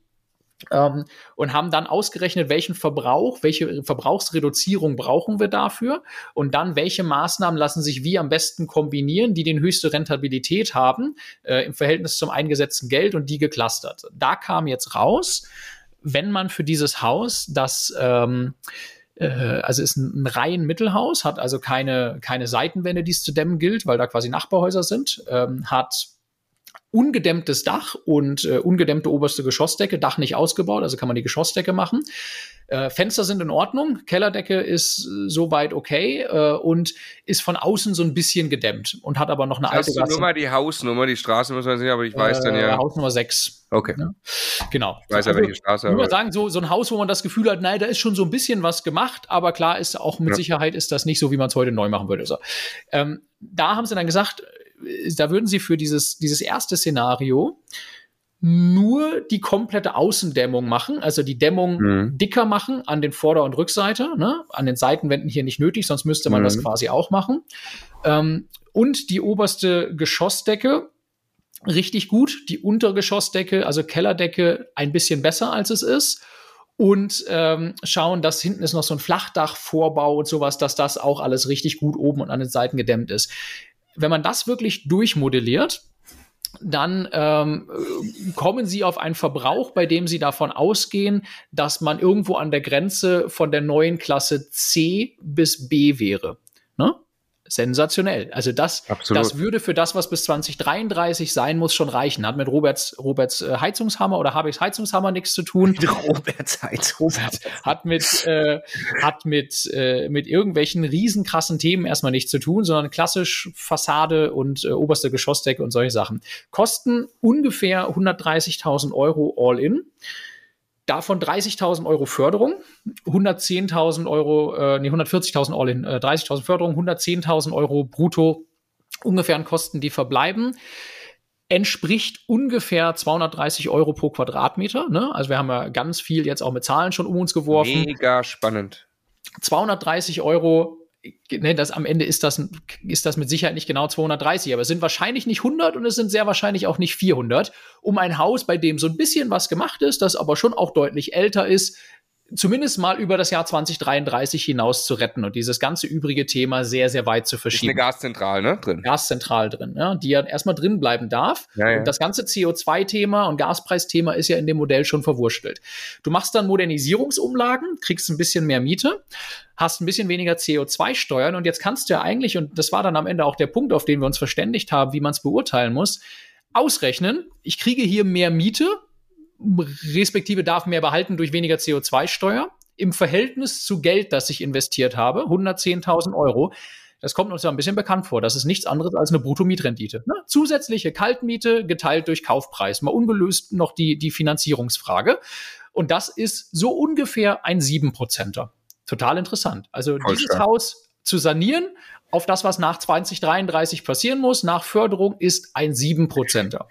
Ähm, und haben dann ausgerechnet, welchen Verbrauch, welche Verbrauchsreduzierung brauchen wir dafür und dann welche Maßnahmen lassen sich wie am besten kombinieren, die den höchste Rentabilität haben äh, im Verhältnis zum eingesetzten Geld und die geclustert. Da kam jetzt raus, wenn man für dieses Haus das ähm, äh, also ist ein, ein rein Mittelhaus, hat also keine, keine Seitenwände, die es zu dämmen gilt, weil da quasi Nachbarhäuser sind, ähm, hat ungedämmtes Dach und äh, ungedämmte oberste Geschossdecke, Dach nicht ausgebaut, also kann man die Geschossdecke machen. Äh, Fenster sind in Ordnung, Kellerdecke ist äh, soweit okay äh, und ist von außen so ein bisschen gedämmt und hat aber noch eine alte Hast du nur mal die Hausnummer, die Straße muss man sehen, aber ich weiß dann ja. Äh, Hausnummer 6. Okay. Ja, genau. Ich weiß ja, also, welche Straße. Ich würde sagen, so, so ein Haus, wo man das Gefühl hat, nein, da ist schon so ein bisschen was gemacht, aber klar ist auch mit ja. Sicherheit ist das nicht so, wie man es heute neu machen würde. So. Ähm, da haben sie dann gesagt, da würden sie für dieses, dieses erste Szenario nur die komplette Außendämmung machen, also die Dämmung mhm. dicker machen an den Vorder- und Rückseite, ne? an den Seitenwänden hier nicht nötig, sonst müsste man mhm. das quasi auch machen. Ähm, und die oberste Geschossdecke richtig gut, die Untergeschossdecke, also Kellerdecke, ein bisschen besser als es ist. Und ähm, schauen, dass hinten ist noch so ein Flachdachvorbau und sowas, dass das auch alles richtig gut oben und an den Seiten gedämmt ist wenn man das wirklich durchmodelliert, dann ähm, kommen Sie auf einen Verbrauch, bei dem Sie davon ausgehen, dass man irgendwo an der Grenze von der neuen Klasse C bis B wäre. Ne? sensationell. Also das, das würde für das, was bis 2033 sein muss, schon reichen. Hat mit Roberts, Roberts äh, Heizungshammer oder Habecks Heizungshammer nichts zu tun. Roberts Heizungshammer. *laughs* Hat mit, äh, hat mit, äh, mit irgendwelchen riesenkrassen Themen erstmal nichts zu tun, sondern klassisch Fassade und äh, oberste Geschossdecke und solche Sachen. Kosten ungefähr 130.000 Euro all in. Davon 30.000 Euro Förderung, 110.000 Euro, äh, nee, 140.000 All-in, äh, 30.000 Förderung, 110.000 Euro brutto ungefähr an Kosten, die verbleiben. Entspricht ungefähr 230 Euro pro Quadratmeter. Ne? Also wir haben ja ganz viel jetzt auch mit Zahlen schon um uns geworfen. Mega spannend. 230 Euro ne, das am Ende ist das, ist das mit Sicherheit nicht genau 230, aber es sind wahrscheinlich nicht 100 und es sind sehr wahrscheinlich auch nicht 400, um ein Haus, bei dem so ein bisschen was gemacht ist, das aber schon auch deutlich älter ist, zumindest mal über das Jahr 2033 hinaus zu retten und dieses ganze übrige Thema sehr, sehr weit zu verschieben. Ist eine Gaszentral, ne? Drin. Gaszentral drin, ja, die ja erstmal drin bleiben darf. Ja, ja. Und das ganze CO2-Thema und Gaspreisthema ist ja in dem Modell schon verwurstelt. Du machst dann Modernisierungsumlagen, kriegst ein bisschen mehr Miete, hast ein bisschen weniger CO2-Steuern und jetzt kannst du ja eigentlich, und das war dann am Ende auch der Punkt, auf den wir uns verständigt haben, wie man es beurteilen muss, ausrechnen, ich kriege hier mehr Miete, respektive darf mehr behalten durch weniger CO2-Steuer im Verhältnis zu Geld, das ich investiert habe, 110.000 Euro. Das kommt uns ja ein bisschen bekannt vor. Das ist nichts anderes als eine Bruttomietrendite. Ne? Zusätzliche Kaltmiete geteilt durch Kaufpreis. Mal ungelöst noch die, die Finanzierungsfrage. Und das ist so ungefähr ein 7%er. Total interessant. Also Voll dieses stark. Haus zu sanieren auf das, was nach 2033 passieren muss, nach Förderung, ist ein 7%er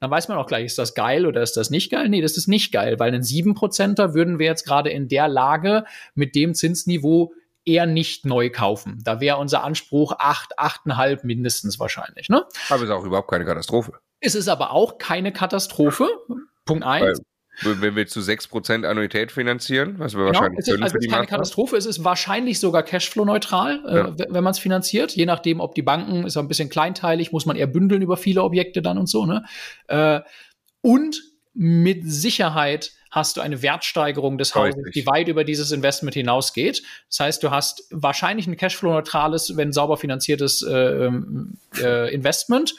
dann weiß man auch gleich, ist das geil oder ist das nicht geil? Nee, das ist nicht geil, weil einen 7%er würden wir jetzt gerade in der Lage mit dem Zinsniveau eher nicht neu kaufen. Da wäre unser Anspruch 8, 8,5 mindestens wahrscheinlich. Ne? Aber es ist auch überhaupt keine Katastrophe. Es ist aber auch keine Katastrophe. Punkt eins. Wenn wir zu 6% Annuität finanzieren, was wir genau, wahrscheinlich es ist, also für die ist keine Katastrophe, es ist wahrscheinlich sogar Cashflow-neutral, äh, ja. äh, wenn man es finanziert, je nachdem, ob die Banken, ist ein bisschen kleinteilig, muss man eher bündeln über viele Objekte dann und so. Ne? Äh, und mit Sicherheit hast du eine Wertsteigerung des Hauses, die weit über dieses Investment hinausgeht. Das heißt, du hast wahrscheinlich ein Cashflow-neutrales, wenn sauber finanziertes äh, ähm, äh, Investment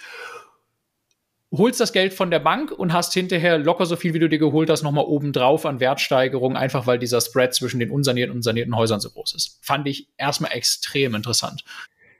holst das Geld von der Bank und hast hinterher locker so viel, wie du dir geholt hast, nochmal obendrauf an Wertsteigerung, einfach weil dieser Spread zwischen den unsanierten und sanierten Häusern so groß ist. Fand ich erstmal extrem interessant.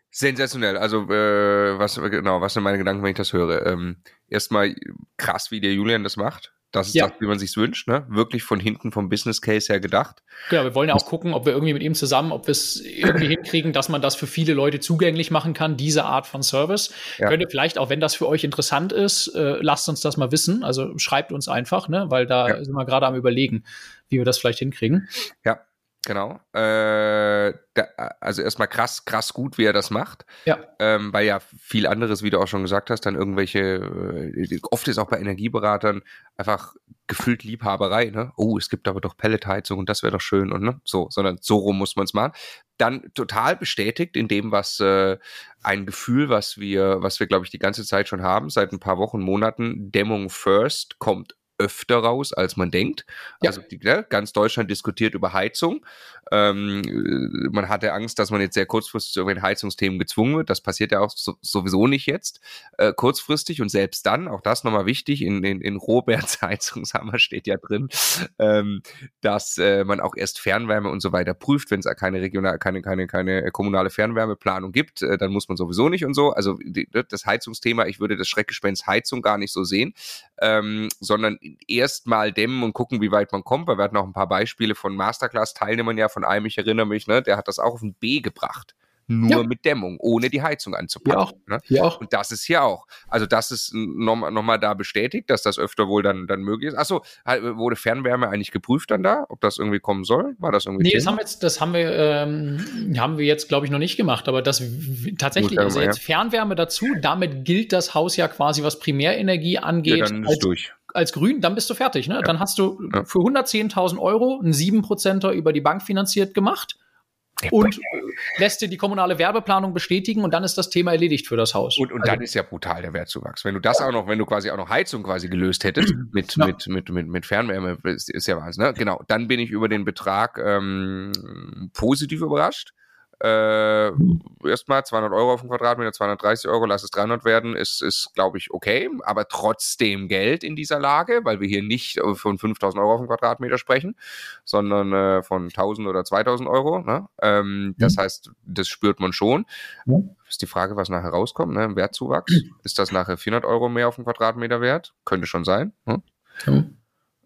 Sensationell. Also, äh, was, genau, was sind meine Gedanken, wenn ich das höre? Ähm, erstmal krass, wie der Julian das macht. Das ist ja. das, wie man sich wünscht, ne? Wirklich von hinten vom Business Case her gedacht. Genau, wir wollen ja auch gucken, ob wir irgendwie mit ihm zusammen, ob wir es irgendwie *clears throat* hinkriegen, dass man das für viele Leute zugänglich machen kann, diese Art von Service. Ja. Könnt ihr vielleicht, auch wenn das für euch interessant ist, äh, lasst uns das mal wissen. Also schreibt uns einfach, ne? Weil da ja. sind wir gerade am überlegen, wie wir das vielleicht hinkriegen. Ja, Genau. Äh, da, also erstmal krass, krass gut, wie er das macht. Ja. Ähm, weil ja viel anderes, wie du auch schon gesagt hast, dann irgendwelche, äh, oft ist auch bei Energieberatern einfach gefühlt Liebhaberei, ne? Oh, es gibt aber doch Pelletheizung und das wäre doch schön und ne? So, sondern so rum muss man es machen. Dann total bestätigt in dem, was äh, ein Gefühl, was wir, was wir, glaube ich, die ganze Zeit schon haben, seit ein paar Wochen, Monaten, Dämmung first kommt öfter raus, als man denkt. Ja. Also die, ne, ganz Deutschland diskutiert über Heizung. Ähm, man hatte Angst, dass man jetzt sehr kurzfristig zu irgendwelchen Heizungsthemen gezwungen wird. Das passiert ja auch so, sowieso nicht jetzt äh, kurzfristig. Und selbst dann, auch das nochmal wichtig, in, in, in Roberts *laughs* Heizungshammer steht ja drin, ähm, dass äh, man auch erst Fernwärme und so weiter prüft, wenn es keine regional, keine, keine, keine kommunale Fernwärmeplanung gibt, äh, dann muss man sowieso nicht und so. Also die, das Heizungsthema, ich würde das Schreckgespenst Heizung gar nicht so sehen, ähm, sondern erstmal dämmen und gucken, wie weit man kommt, weil wir hatten auch ein paar Beispiele von Masterclass-Teilnehmern ja von einem, ich erinnere mich, ne, der hat das auch auf ein B gebracht nur ja. mit Dämmung, ohne die Heizung anzupacken. Hier auch. Ne? Hier auch. Und das ist hier auch. Also das ist nochmal noch mal da bestätigt, dass das öfter wohl dann, dann möglich ist. Achso, wurde Fernwärme eigentlich geprüft dann da, ob das irgendwie kommen soll? War das irgendwie? Nee, das haben wir jetzt, das haben wir, ähm, haben wir jetzt, glaube ich, noch nicht gemacht, aber das tatsächlich, also jetzt Fernwärme dazu, damit gilt das Haus ja quasi, was Primärenergie angeht. Ja, dann ist als, durch als grün, dann bist du fertig. Ne? Ja. Dann hast du ja. für 110.000 Euro einen 7%er über die Bank finanziert gemacht und lässt dir die kommunale Werbeplanung bestätigen und dann ist das Thema erledigt für das Haus. Und, und also, dann ist ja brutal der Wertzuwachs. Wenn du das auch noch, wenn du quasi auch noch Heizung quasi gelöst hättest *clears throat* mit, ja. mit, mit, mit, mit Fernwärme, ist, ist ja Wahnsinn. Ne? Genau, dann bin ich über den Betrag ähm, positiv überrascht. Äh, erstmal 200 Euro auf dem Quadratmeter, 230 Euro, lass es 300 werden, ist, ist glaube ich, okay, aber trotzdem Geld in dieser Lage, weil wir hier nicht von 5000 Euro auf dem Quadratmeter sprechen, sondern äh, von 1000 oder 2000 Euro. Ne? Ähm, ja. Das heißt, das spürt man schon. Ja. Ist die Frage, was nachher rauskommt, ne? Wertzuwachs. *clears throat* Ist das nachher 400 Euro mehr auf dem Quadratmeter wert? Könnte schon sein. Ne? Ja.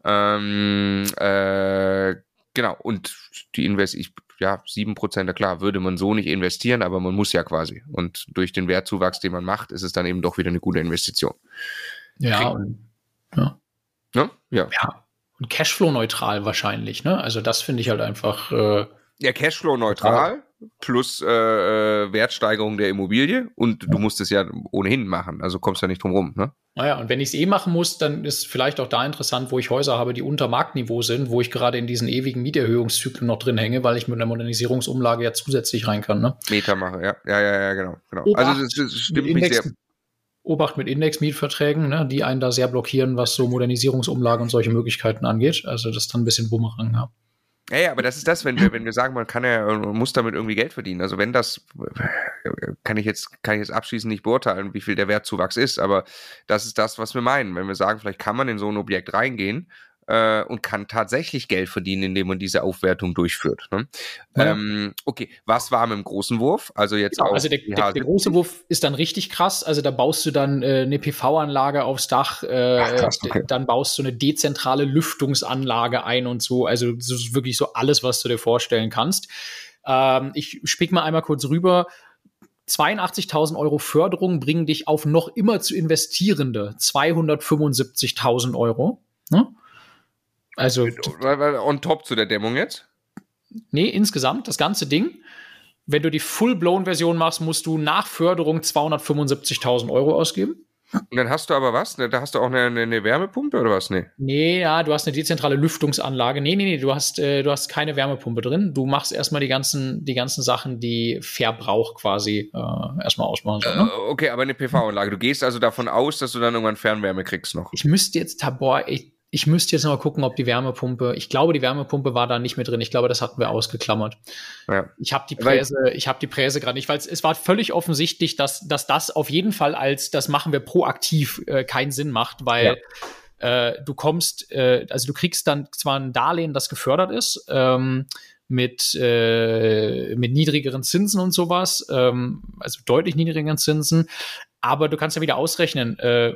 Ähm, äh, genau, und die Invest, ich ja, sieben Prozent, klar, würde man so nicht investieren, aber man muss ja quasi. Und durch den Wertzuwachs, den man macht, ist es dann eben doch wieder eine gute Investition. Ja, und, ja. Ne? ja. Ja. Und Cashflow-neutral wahrscheinlich, ne? Also das finde ich halt einfach. Äh, ja, Cashflow-neutral plus äh, äh, Wertsteigerung der Immobilie und du musst es ja ohnehin machen, also kommst ja nicht drum rum, ne? Naja, und wenn ich es eh machen muss, dann ist vielleicht auch da interessant, wo ich Häuser habe, die unter Marktniveau sind, wo ich gerade in diesen ewigen Mieterhöhungszyklen noch drin hänge, weil ich mit einer Modernisierungsumlage ja zusätzlich rein kann. Ne? Meter mache, ja. Ja, ja, ja, genau. genau. Obacht also das, das stimmt mich sehr. Obacht mit Indexmietverträgen, ne, die einen da sehr blockieren, was so Modernisierungsumlagen und solche Möglichkeiten angeht. Also das ist dann ein bisschen Bumerang, ja. Ja, ja, aber das ist das, wenn wir, wenn wir sagen, man kann ja, man muss damit irgendwie Geld verdienen. Also wenn das, kann ich jetzt, kann ich jetzt abschließend nicht beurteilen, wie viel der Wertzuwachs ist, aber das ist das, was wir meinen. Wenn wir sagen, vielleicht kann man in so ein Objekt reingehen äh, und kann tatsächlich Geld verdienen, indem man diese Aufwertung durchführt. Ne? Ja. Ähm, okay, was war mit dem großen Wurf? Also jetzt genau, also der, der, der, große Wurf ist dann richtig krass. Also da baust du dann äh, eine PV-Anlage aufs Dach, äh, Ach, krass, okay. dann baust du eine dezentrale Lüftungsanlage ein und so. Also das ist wirklich so alles, was du dir vorstellen kannst. Ähm, ich spick mal einmal kurz rüber. 82.000 Euro Förderung bringen dich auf noch immer zu investierende 275.000 Euro. Ne? Also on top zu der Dämmung jetzt? Nee, insgesamt das ganze Ding. Wenn du die Full-Blown-Version machst, musst du nach Förderung 275.000 Euro ausgeben. Und dann hast du aber was? Da hast du auch eine, eine, Wärmepumpe oder was? Nee. Nee, ja, du hast eine dezentrale Lüftungsanlage. Nee, nee, nee, du hast, äh, du hast keine Wärmepumpe drin. Du machst erstmal die ganzen, die ganzen Sachen, die Verbrauch quasi äh, erstmal ausmachen. Äh, ne? okay, aber eine PV-Anlage. Du gehst also davon aus, dass du dann irgendwann Fernwärme kriegst noch. Ich müsste jetzt, boah, ich, ich müsste jetzt noch mal gucken, ob die Wärmepumpe, ich glaube, die Wärmepumpe war da nicht mit drin. Ich glaube, das hatten wir ausgeklammert. Ja. Ich habe die Präse, weil, ich habe die Präse gerade nicht, weil es, es war völlig offensichtlich, dass, dass das auf jeden Fall als, das machen wir proaktiv, äh, keinen Sinn macht, weil ja. äh, du kommst, äh, also du kriegst dann zwar ein Darlehen, das gefördert ist, ähm, mit, äh, mit niedrigeren Zinsen und sowas, ähm, also deutlich niedrigeren Zinsen, aber du kannst ja wieder ausrechnen, äh,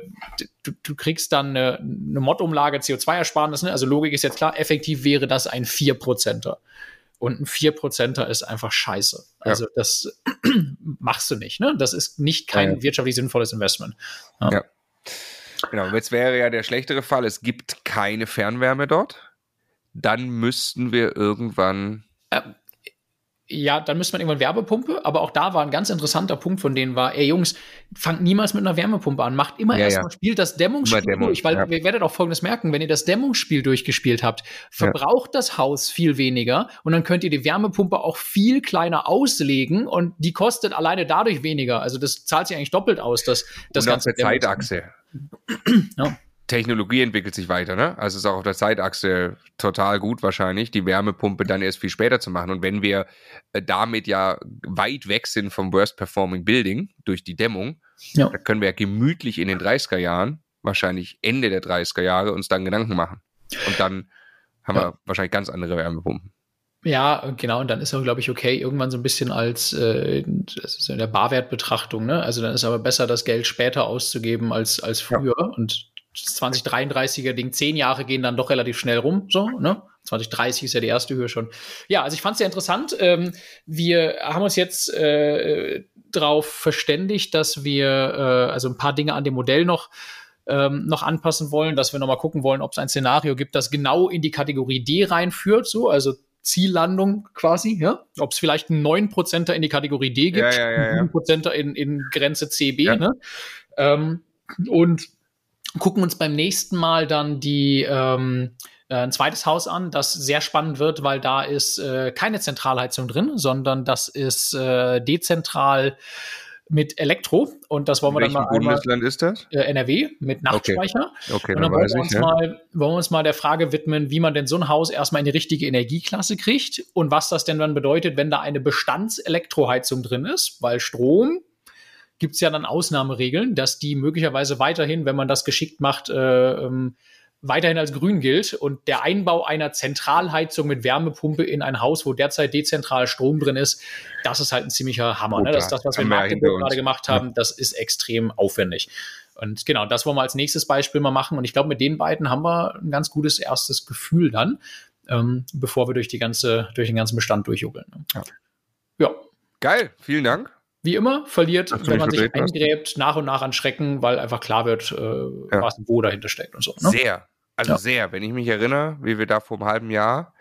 du, du kriegst dann eine, eine Mod-Umlage CO2-Ersparnis, ne? also Logik ist jetzt klar, effektiv wäre das ein 4%er. Und ein 4%er ist einfach scheiße. Also ja. das *clears throat* machst du nicht. Ne? Das ist nicht kein ja. wirtschaftlich sinnvolles Investment. Ja. ja. Genau, jetzt wäre ja der schlechtere Fall, es gibt keine Fernwärme dort. Dann müssten wir irgendwann. Ja, dann müsste man irgendwann Wärmepumpe, aber auch da war ein ganz interessanter Punkt von denen war, ey Jungs, fangt niemals mit einer Wärmepumpe an, macht immer ja, erstmal, ja. spielt das Dämmungsspiel Dämmung, durch, weil ja. ihr werdet auch folgendes merken, wenn ihr das Dämmungsspiel durchgespielt habt, verbraucht das Haus viel weniger und dann könnt ihr die Wärmepumpe auch viel kleiner auslegen und die kostet alleine dadurch weniger. Also das zahlt sich eigentlich doppelt aus, das, das und ganze Zeitachse. *clears throat* ja. Technologie entwickelt sich weiter, ne? Also ist auch auf der Zeitachse total gut wahrscheinlich, die Wärmepumpe dann erst viel später zu machen. Und wenn wir äh, damit ja weit weg sind vom Worst Performing Building durch die Dämmung, ja. dann können wir ja gemütlich in den 30er Jahren, wahrscheinlich Ende der 30er Jahre, uns dann Gedanken machen. Und dann haben ja. wir wahrscheinlich ganz andere Wärmepumpen. Ja, genau, und dann ist auch, glaube ich, okay, irgendwann so ein bisschen als äh, das ist in der Barwertbetrachtung, ne? Also dann ist aber besser, das Geld später auszugeben als, als früher. Ja. Und 2033er Ding, zehn Jahre gehen dann doch relativ schnell rum, so, ne? 2030 ist ja die erste Höhe schon. Ja, also ich fand es sehr interessant. Ähm, wir haben uns jetzt äh, darauf verständigt, dass wir äh, also ein paar Dinge an dem Modell noch ähm, noch anpassen wollen, dass wir noch mal gucken wollen, ob es ein Szenario gibt, das genau in die Kategorie D reinführt, so, also Ziellandung quasi, ja? Ob es vielleicht einen 9%er in die Kategorie D gibt, ja, ja, ja, ja. 9%er in, in Grenze CB, ja. ne? Ähm, und gucken uns beim nächsten Mal dann die, ähm, äh, ein zweites Haus an, das sehr spannend wird, weil da ist äh, keine Zentralheizung drin, sondern das ist äh, dezentral mit Elektro und das wollen wir dann mal Bundesland ist das? Äh, NRW mit Nachtspeicher. Okay, okay und dann, wollen, wir uns ich, mal, wollen wir uns mal der Frage widmen, wie man denn so ein Haus erstmal in die richtige Energieklasse kriegt und was das denn dann bedeutet, wenn da eine Bestandselektroheizung drin ist, weil Strom gibt es ja dann Ausnahmeregeln, dass die möglicherweise weiterhin, wenn man das geschickt macht, äh, ähm, weiterhin als grün gilt und der Einbau einer Zentralheizung mit Wärmepumpe in ein Haus, wo derzeit dezentral Strom drin ist, das ist halt ein ziemlicher Hammer. Ne? Das ist das, was wir in Magdeburg gerade gemacht haben. Das ist extrem aufwendig. Und genau, das wollen wir als nächstes Beispiel mal machen. Und ich glaube, mit den beiden haben wir ein ganz gutes erstes Gefühl dann, ähm, bevor wir durch die ganze, durch den ganzen Bestand durchjubeln. Ne? Ja. ja. Geil, vielen Dank. Wie immer, verliert, wenn man sich eingräbt, nach und nach an Schrecken, weil einfach klar wird, äh, ja. was wo dahinter steckt und so. Ne? Sehr. Also ja. sehr. Wenn ich mich erinnere, wie wir da vor einem halben Jahr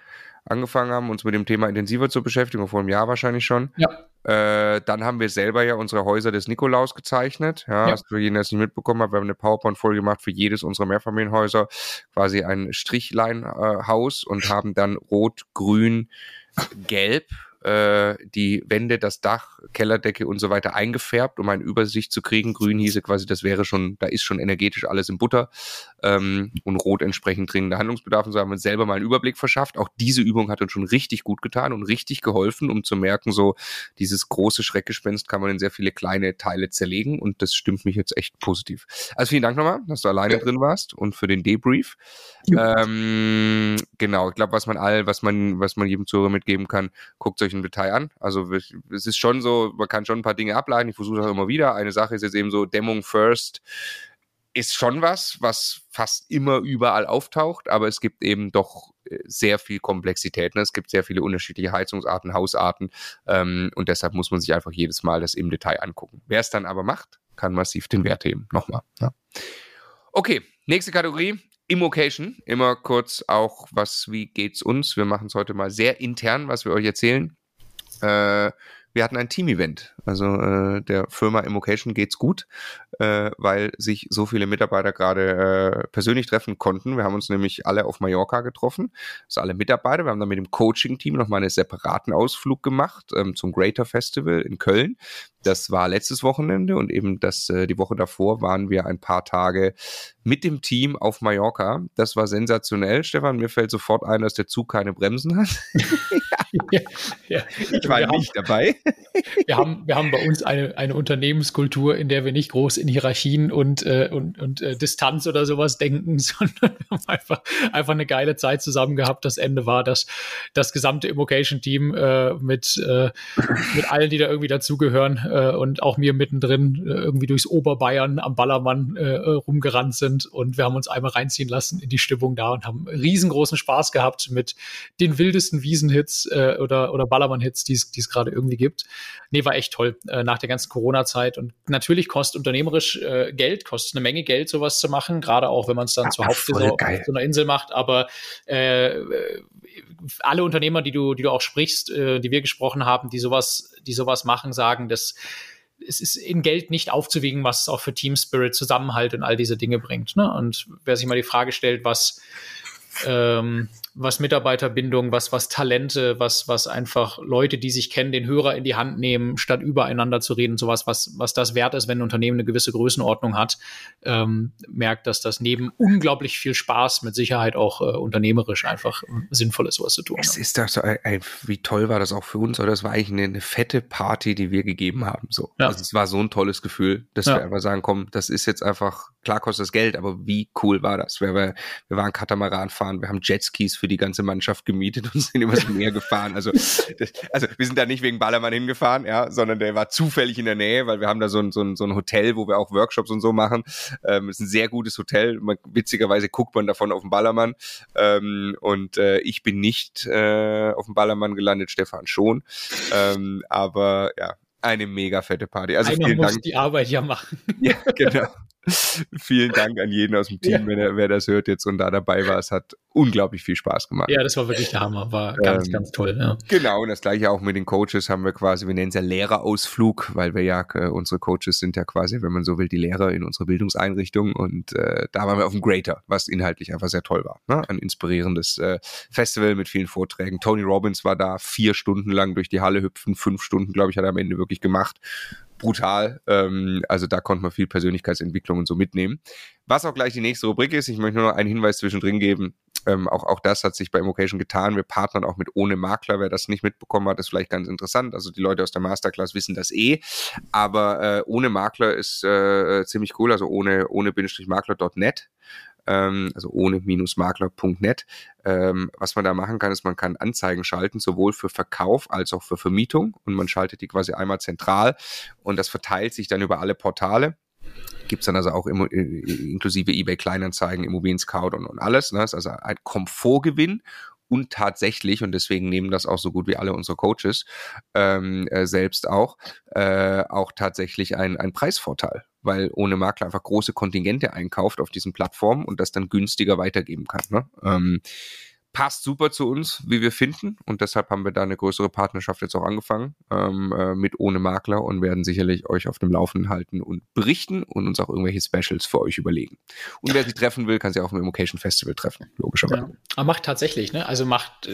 angefangen haben, uns mit dem Thema intensiver zu beschäftigen, vor einem Jahr wahrscheinlich schon. Ja. Äh, dann haben wir selber ja unsere Häuser des Nikolaus gezeichnet. Ja, ja. Hast du jeden, der es nicht mitbekommen hat, wir haben eine PowerPoint-Folge gemacht für jedes unserer Mehrfamilienhäuser, quasi ein Strichlein-Haus äh, und haben dann rot, grün, gelb äh, die Wände, das Dach, Kellerdecke und so weiter eingefärbt, um eine Übersicht zu kriegen. Grün hieße quasi, das wäre schon, da ist schon energetisch alles in Butter ähm, und Rot entsprechend dringender Handlungsbedarf. Und so haben wir uns selber mal einen Überblick verschafft. Auch diese Übung hat uns schon richtig gut getan und richtig geholfen, um zu merken, so dieses große Schreckgespenst kann man in sehr viele kleine Teile zerlegen und das stimmt mich jetzt echt positiv. Also vielen Dank nochmal, dass du alleine ja. drin warst und für den Debrief. Ähm, genau, ich glaube, was man all, was man, was man jedem Zuhörer mitgeben kann, guckt euch im Detail an. Also es ist schon so, man kann schon ein paar Dinge ableiten. Ich versuche das immer wieder. Eine Sache ist jetzt eben so Dämmung first ist schon was, was fast immer überall auftaucht, aber es gibt eben doch äh, sehr viel Komplexität. Ne? Es gibt sehr viele unterschiedliche Heizungsarten, Hausarten ähm, und deshalb muss man sich einfach jedes Mal das im Detail angucken. Wer es dann aber macht, kann massiv den Wert heben. Nochmal. Ja. Okay, nächste Kategorie. Immocation. Immer kurz auch, was, wie geht's uns? Wir machen es heute mal sehr intern, was wir euch erzählen. Äh, wir hatten ein Team-Event. Also äh, der Firma Immocation geht's gut, äh, weil sich so viele Mitarbeiter gerade äh, persönlich treffen konnten. Wir haben uns nämlich alle auf Mallorca getroffen, also alle Mitarbeiter. Wir haben dann mit dem Coaching-Team nochmal einen separaten Ausflug gemacht ähm, zum Greater Festival in Köln. Das war letztes Wochenende und eben das äh, die Woche davor waren wir ein paar Tage mit dem Team auf Mallorca. Das war sensationell, Stefan. Mir fällt sofort ein, dass der Zug keine Bremsen hat. *laughs* ja, *laughs* ja. Ich war wir nicht haben, dabei. *laughs* wir, haben, wir haben bei uns eine, eine Unternehmenskultur, in der wir nicht groß in Hierarchien und, äh, und, und äh, Distanz oder sowas denken, sondern wir haben einfach, einfach eine geile Zeit zusammen gehabt. Das Ende war, dass das gesamte Immocation-Team äh, mit, äh, mit allen, die da irgendwie dazugehören äh, und auch mir mittendrin äh, irgendwie durchs Oberbayern am Ballermann äh, rumgerannt sind sind. Und wir haben uns einmal reinziehen lassen in die Stimmung da und haben riesengroßen Spaß gehabt mit den wildesten Wiesenhits äh, oder, oder Ballermann-Hits, die es gerade irgendwie gibt. Nee, war echt toll äh, nach der ganzen Corona-Zeit. Und natürlich kostet unternehmerisch äh, Geld, kostet eine Menge Geld, sowas zu machen, gerade auch wenn man es dann ja, zur Hauptsaison auf so einer Insel macht. Aber äh, alle Unternehmer, die du, die du auch sprichst, äh, die wir gesprochen haben, die sowas, die sowas machen, sagen, dass es ist in Geld nicht aufzuwiegen, was auch für Team Spirit, Zusammenhalt und all diese Dinge bringt. Ne? Und wer sich mal die Frage stellt, was ähm, was Mitarbeiterbindung, was, was Talente, was, was einfach Leute, die sich kennen, den Hörer in die Hand nehmen, statt übereinander zu reden, sowas, was, was das wert ist, wenn ein Unternehmen eine gewisse Größenordnung hat, ähm, merkt, dass das neben unglaublich viel Spaß mit Sicherheit auch äh, unternehmerisch einfach sinnvoll ist, sowas zu tun. Es ist doch so, ey, wie toll war das auch für uns, oder? Das war eigentlich eine, eine fette Party, die wir gegeben haben, so. Ja. Also es war so ein tolles Gefühl, dass ja. wir einfach sagen, komm, das ist jetzt einfach, klar kostet das Geld, aber wie cool war das? Wir, wir, wir waren Katamaran fahren, wir haben Jetskis für für die ganze Mannschaft gemietet und *laughs* sind übers Meer gefahren. Also, das, also wir sind da nicht wegen Ballermann hingefahren, ja, sondern der war zufällig in der Nähe, weil wir haben da so ein, so ein, so ein Hotel, wo wir auch Workshops und so machen. Ähm, ist ein sehr gutes Hotel. Man, witzigerweise guckt man davon auf den Ballermann. Ähm, und äh, ich bin nicht äh, auf dem Ballermann gelandet, Stefan schon. Ähm, aber ja, eine mega fette Party. Also Einer vielen muss Dank. die Arbeit ja machen. Ja, genau. *laughs* Vielen Dank an jeden aus dem Team, ja. wenn er, wer das hört jetzt und da dabei war. Es hat unglaublich viel Spaß gemacht. Ja, das war wirklich der Hammer. War ganz, ähm, ganz toll. Ja. Genau, und das gleiche auch mit den Coaches haben wir quasi, wir nennen es ja Lehrerausflug, weil wir ja, äh, unsere Coaches sind ja quasi, wenn man so will, die Lehrer in unserer Bildungseinrichtung. Und äh, da waren wir auf dem Greater, was inhaltlich einfach sehr toll war. Ne? Ein inspirierendes äh, Festival mit vielen Vorträgen. Tony Robbins war da vier Stunden lang durch die Halle hüpfen, fünf Stunden, glaube ich, hat er am Ende wirklich gemacht brutal. Ähm, also da konnte man viel Persönlichkeitsentwicklung und so mitnehmen. Was auch gleich die nächste Rubrik ist, ich möchte nur noch einen Hinweis zwischendrin geben. Ähm, auch, auch das hat sich bei Immocation getan. Wir partnern auch mit ohne Makler. Wer das nicht mitbekommen hat, ist vielleicht ganz interessant. Also die Leute aus der Masterclass wissen das eh. Aber äh, ohne Makler ist äh, ziemlich cool. Also ohne, ohne Makler.net ähm, also ohne-makler.net. Ähm, was man da machen kann, ist, man kann Anzeigen schalten, sowohl für Verkauf als auch für Vermietung. Und man schaltet die quasi einmal zentral und das verteilt sich dann über alle Portale gibt's dann also auch im, äh, inklusive eBay Kleinanzeigen, Immobilien Scout und, und alles. Ne? Das ist also ein Komfortgewinn und tatsächlich, und deswegen nehmen das auch so gut wie alle unsere Coaches ähm, äh, selbst auch, äh, auch tatsächlich ein, ein Preisvorteil, weil ohne Makler einfach große Kontingente einkauft auf diesen Plattformen und das dann günstiger weitergeben kann. Ne? Ähm, passt super zu uns, wie wir finden. Und deshalb haben wir da eine größere Partnerschaft jetzt auch angefangen ähm, äh, mit ohne Makler und werden sicherlich euch auf dem Laufenden halten und berichten und uns auch irgendwelche Specials für euch überlegen. Und wer sie treffen will, kann sie auch im Immocation Festival treffen, logischerweise. Ja. Macht tatsächlich, ne? Also macht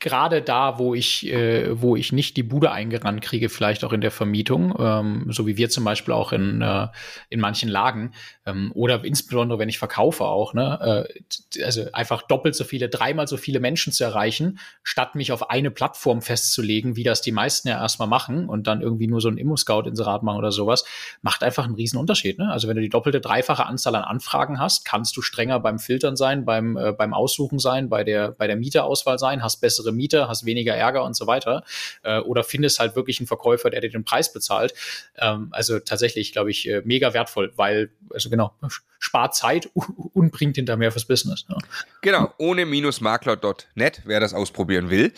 gerade da, wo ich, äh, wo ich nicht die Bude eingerannt kriege, vielleicht auch in der Vermietung, ähm, so wie wir zum Beispiel auch in, äh, in manchen Lagen, ähm, oder insbesondere wenn ich verkaufe auch, ne? Äh, also einfach doppelt so viele dreimal so viele Menschen zu erreichen, statt mich auf eine Plattform festzulegen, wie das die meisten ja erstmal machen und dann irgendwie nur so ein Immo-Scout-Inserat machen oder sowas, macht einfach einen riesen Unterschied. Ne? Also wenn du die doppelte, dreifache Anzahl an Anfragen hast, kannst du strenger beim Filtern sein, beim, äh, beim Aussuchen sein, bei der, bei der Mieterauswahl sein, hast bessere Mieter, hast weniger Ärger und so weiter. Äh, oder findest halt wirklich einen Verkäufer, der dir den Preis bezahlt. Ähm, also tatsächlich, glaube ich, äh, mega wertvoll, weil, also genau, spart Zeit *laughs* und bringt hinter mehr fürs Business. Ja. Genau, ohne minus-makler.net, wer das ausprobieren will.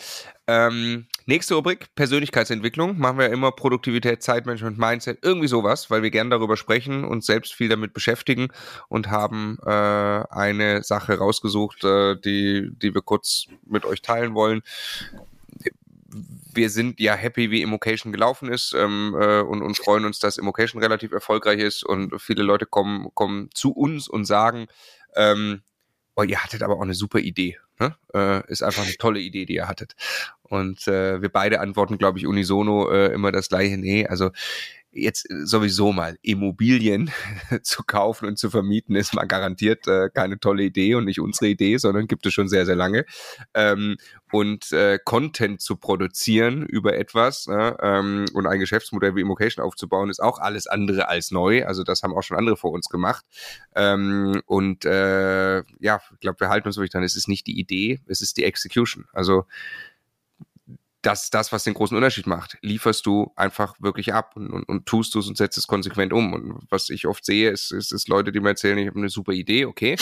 Ähm, nächste Rubrik, Persönlichkeitsentwicklung. Machen wir immer Produktivität, Zeitmanagement, Mindset, irgendwie sowas, weil wir gern darüber sprechen und selbst viel damit beschäftigen und haben äh, eine Sache rausgesucht, äh, die, die wir kurz mit euch teilen wollen wir sind ja happy, wie Immocation gelaufen ist ähm, äh, und, und freuen uns, dass Immocation relativ erfolgreich ist und viele Leute kommen, kommen zu uns und sagen, ähm, oh, ihr hattet aber auch eine super Idee. Ne? Äh, ist einfach eine tolle Idee, die ihr hattet. Und äh, wir beide antworten, glaube ich, unisono äh, immer das gleiche. Nee, also jetzt sowieso mal Immobilien *laughs* zu kaufen und zu vermieten, ist mal garantiert äh, keine tolle Idee und nicht unsere Idee, sondern gibt es schon sehr, sehr lange. Ähm, und äh, Content zu produzieren über etwas äh, ähm, und ein Geschäftsmodell wie Immocation aufzubauen, ist auch alles andere als neu. Also das haben auch schon andere vor uns gemacht. Ähm, und äh, ja, ich glaube, wir halten uns wirklich dran, es ist nicht die Idee, es ist die Execution. Also das, das, was den großen Unterschied macht. Lieferst du einfach wirklich ab und, und, und tust du es und setzt es konsequent um. Und was ich oft sehe, ist, ist, ist Leute, die mir erzählen, ich habe eine super Idee, okay.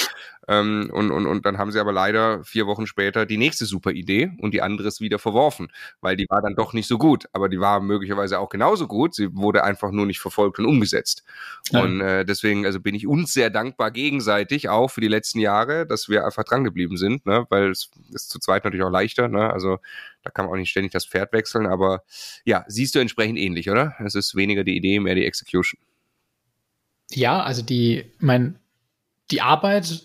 Ähm, und, und, und dann haben sie aber leider vier Wochen später die nächste super Idee und die andere ist wieder verworfen, weil die war dann doch nicht so gut. Aber die war möglicherweise auch genauso gut. Sie wurde einfach nur nicht verfolgt und umgesetzt. Ja. Und äh, deswegen, also bin ich uns sehr dankbar gegenseitig auch für die letzten Jahre, dass wir einfach dran geblieben sind, ne? weil es ist zu zweit natürlich auch leichter. Ne? Also kann man auch nicht ständig das Pferd wechseln, aber ja, siehst du entsprechend ähnlich, oder? Es ist weniger die Idee, mehr die Execution. Ja, also die, mein, die Arbeit,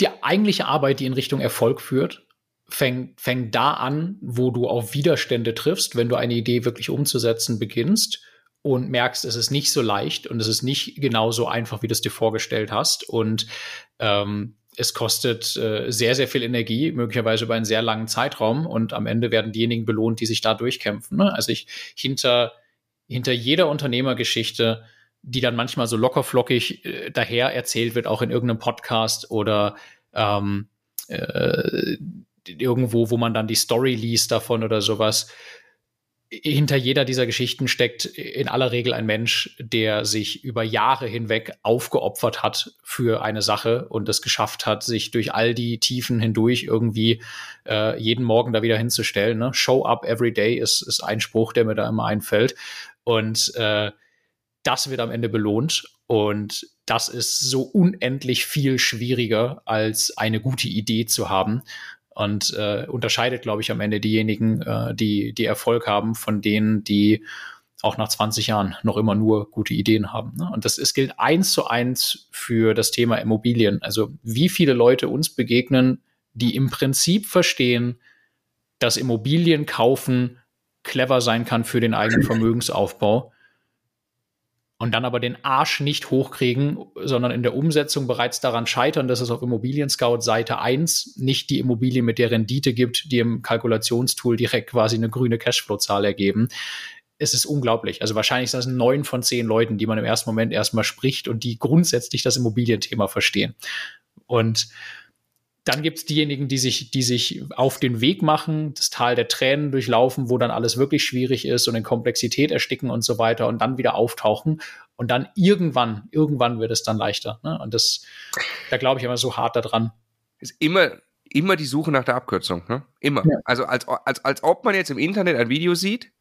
die eigentliche Arbeit, die in Richtung Erfolg führt, fängt, fängt da an, wo du auf Widerstände triffst, wenn du eine Idee wirklich umzusetzen beginnst und merkst, es ist nicht so leicht und es ist nicht genauso einfach, wie du es dir vorgestellt hast. Und ähm, es kostet äh, sehr, sehr viel Energie, möglicherweise über einen sehr langen Zeitraum und am Ende werden diejenigen belohnt, die sich da durchkämpfen. Ne? Also ich hinter, hinter jeder Unternehmergeschichte, die dann manchmal so lockerflockig äh, daher erzählt wird, auch in irgendeinem Podcast oder ähm, äh, irgendwo, wo man dann die Story liest davon oder sowas, hinter jeder dieser Geschichten steckt in aller Regel ein Mensch, der sich über Jahre hinweg aufgeopfert hat für eine Sache und es geschafft hat, sich durch all die Tiefen hindurch irgendwie äh, jeden Morgen da wieder hinzustellen. Ne? Show up every day ist, ist ein Spruch, der mir da immer einfällt. Und äh, das wird am Ende belohnt. Und das ist so unendlich viel schwieriger, als eine gute Idee zu haben. Und äh, unterscheidet, glaube ich, am Ende diejenigen, äh, die, die Erfolg haben, von denen, die auch nach 20 Jahren noch immer nur gute Ideen haben. Ne? Und das es gilt eins zu eins für das Thema Immobilien. Also wie viele Leute uns begegnen, die im Prinzip verstehen, dass Immobilien kaufen clever sein kann für den eigenen Vermögensaufbau und dann aber den Arsch nicht hochkriegen, sondern in der Umsetzung bereits daran scheitern, dass es auf Immobilien Scout Seite 1 nicht die Immobilie mit der Rendite gibt, die im Kalkulationstool direkt quasi eine grüne Cashflow-Zahl ergeben. Es ist unglaublich. Also wahrscheinlich sind das neun von zehn Leuten, die man im ersten Moment erstmal spricht und die grundsätzlich das Immobilienthema verstehen. Und dann gibt es diejenigen, die sich, die sich auf den Weg machen, das Tal der Tränen durchlaufen, wo dann alles wirklich schwierig ist und in Komplexität ersticken und so weiter und dann wieder auftauchen. Und dann irgendwann, irgendwann wird es dann leichter. Ne? Und das, da glaube ich immer so hart daran. Ist immer, immer die Suche nach der Abkürzung, ne? Immer. Ja. Also als, als, als ob man jetzt im Internet ein Video sieht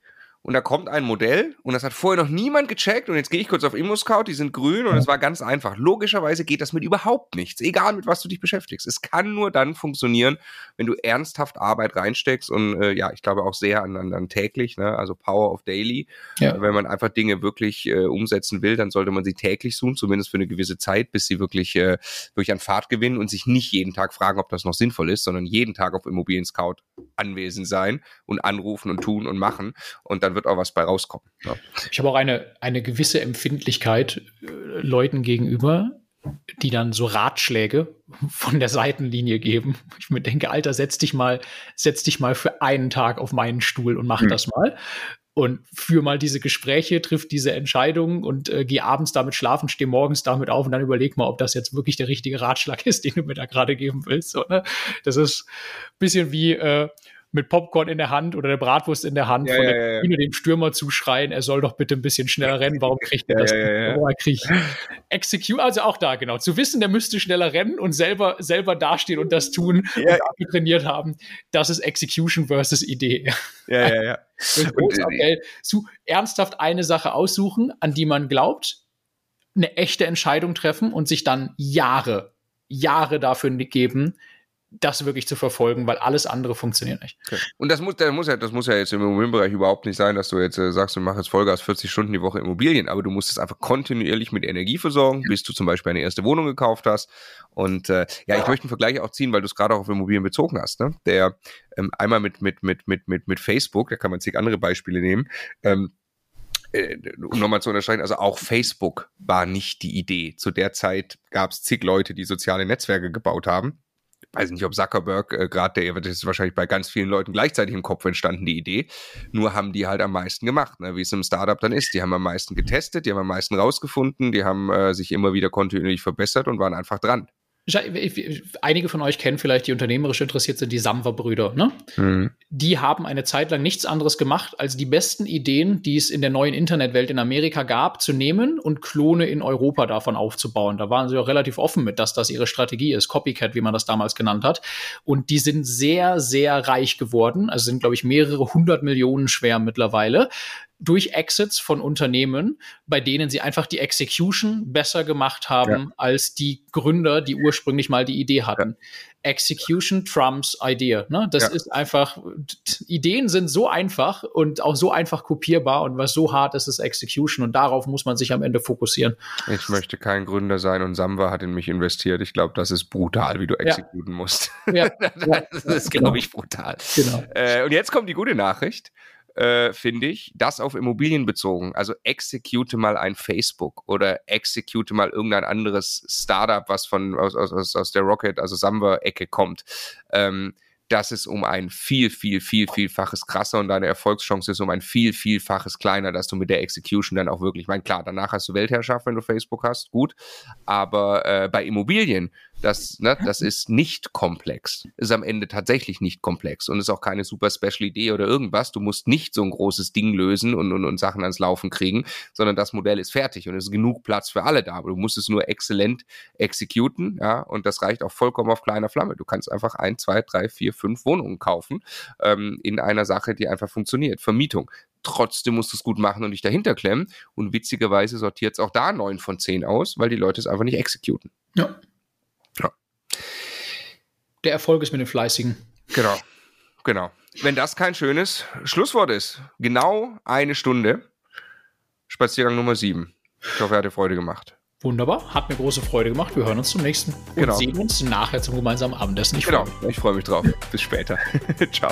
und da kommt ein Modell und das hat vorher noch niemand gecheckt und jetzt gehe ich kurz auf ImmoScout, die sind grün und es war ganz einfach. Logischerweise geht das mit überhaupt nichts, egal mit was du dich beschäftigst. Es kann nur dann funktionieren, wenn du ernsthaft Arbeit reinsteckst und äh, ja, ich glaube auch sehr an, an, an täglich, ne? also Power of Daily. Ja. Wenn man einfach Dinge wirklich äh, umsetzen will, dann sollte man sie täglich tun, zumindest für eine gewisse Zeit, bis sie wirklich äh, durch an Fahrt gewinnen und sich nicht jeden Tag fragen, ob das noch sinnvoll ist, sondern jeden Tag auf Immobilien Scout anwesend sein und anrufen und tun und machen und dann wird auch was bei rauskommen. Ja. Ich habe auch eine, eine gewisse Empfindlichkeit äh, Leuten gegenüber, die dann so Ratschläge von der Seitenlinie geben. Ich mir denke, Alter, setz dich mal, setz dich mal für einen Tag auf meinen Stuhl und mach hm. das mal. Und führ mal diese Gespräche, triff diese Entscheidungen und äh, geh abends damit schlafen, steh morgens damit auf und dann überleg mal, ob das jetzt wirklich der richtige Ratschlag *laughs* ist, den du mir da gerade geben willst. So, ne? Das ist ein bisschen wie, äh, mit Popcorn in der Hand oder der Bratwurst in der Hand ja, von der ja, ja. dem Stürmer zuschreien, er soll doch bitte ein bisschen schneller rennen. Warum *laughs* kriegt er das? Ja, ja, kriegt Execute, also auch da genau. Zu wissen, der müsste schneller rennen und selber selber dastehen und das tun ja. und trainiert haben, das ist Execution versus Idee. Ja, ja, ja. *laughs* und, okay, zu ernsthaft eine Sache aussuchen, an die man glaubt, eine echte Entscheidung treffen und sich dann Jahre, Jahre dafür geben, das wirklich zu verfolgen, weil alles andere funktioniert nicht. Okay. Und das muss, das muss ja, das muss ja jetzt im Immobilienbereich überhaupt nicht sein, dass du jetzt äh, sagst, du machst jetzt Vollgas 40 Stunden die Woche Immobilien, aber du musst es einfach kontinuierlich mit Energie versorgen, bis du zum Beispiel eine erste Wohnung gekauft hast. Und äh, ja, ich möchte einen Vergleich auch ziehen, weil du es gerade auch auf Immobilien bezogen hast. Ne? Der ähm, einmal mit mit mit mit mit mit Facebook, da kann man zig andere Beispiele nehmen. Ähm, äh, um nochmal zu unterscheiden, also auch Facebook war nicht die Idee. Zu der Zeit gab es zig Leute, die soziale Netzwerke gebaut haben weiß nicht, ob Zuckerberg äh, gerade der, das ist wahrscheinlich bei ganz vielen Leuten gleichzeitig im Kopf entstanden, die Idee. Nur haben die halt am meisten gemacht, ne? wie es im Startup dann ist. Die haben am meisten getestet, die haben am meisten rausgefunden, die haben äh, sich immer wieder kontinuierlich verbessert und waren einfach dran einige von euch kennen vielleicht, die unternehmerisch interessiert sind, die Samwer-Brüder. Ne? Mhm. Die haben eine Zeit lang nichts anderes gemacht, als die besten Ideen, die es in der neuen Internetwelt in Amerika gab, zu nehmen und Klone in Europa davon aufzubauen. Da waren sie auch relativ offen mit, dass das ihre Strategie ist. Copycat, wie man das damals genannt hat. Und die sind sehr, sehr reich geworden. Also sind, glaube ich, mehrere hundert Millionen schwer mittlerweile durch Exits von Unternehmen, bei denen sie einfach die Execution besser gemacht haben ja. als die Gründer, die ursprünglich mal die Idee hatten. Ja. Execution trumps Idea. Ne? Das ja. ist einfach, Ideen sind so einfach und auch so einfach kopierbar und was so hart ist, ist Execution und darauf muss man sich am Ende fokussieren. Ich möchte kein Gründer sein und Samwa hat in mich investiert. Ich glaube, das ist brutal, wie du exekuten musst. Ja. *laughs* das ist, glaube ich, brutal. Genau. Äh, und jetzt kommt die gute Nachricht äh, finde ich, das auf Immobilien bezogen. Also execute mal ein Facebook oder execute mal irgendein anderes Startup, was von aus, aus, aus der Rocket, also Samba-Ecke kommt. Ähm, das ist um ein viel, viel, viel, vielfaches krasser und deine Erfolgschance ist um ein viel, vielfaches kleiner, dass du mit der Execution dann auch wirklich, ich meine, klar, danach hast du Weltherrschaft, wenn du Facebook hast, gut, aber äh, bei Immobilien, das, ne, das ist nicht komplex. Ist am Ende tatsächlich nicht komplex und ist auch keine super Special Idee oder irgendwas. Du musst nicht so ein großes Ding lösen und, und, und Sachen ans Laufen kriegen, sondern das Modell ist fertig und es ist genug Platz für alle da. Aber du musst es nur exzellent exekuten, ja, und das reicht auch vollkommen auf kleiner Flamme. Du kannst einfach ein, zwei, drei, vier, fünf Wohnungen kaufen ähm, in einer Sache, die einfach funktioniert. Vermietung trotzdem musst du es gut machen und dich dahinter klemmen. Und witzigerweise sortiert es auch da neun von zehn aus, weil die Leute es einfach nicht exekuten. Ja. Ja. Der Erfolg ist mit den Fleißigen. Genau. Genau. Wenn das kein schönes Schlusswort ist. Genau eine Stunde. Spaziergang Nummer sieben. Ich hoffe, er hat dir Freude gemacht. Wunderbar, hat mir große Freude gemacht. Wir hören uns zum nächsten und Genau. sehen uns nachher zum gemeinsamen Abendessen. Ich Genau. freue mich. Ich freue mich drauf. Bis später. *laughs* Ciao.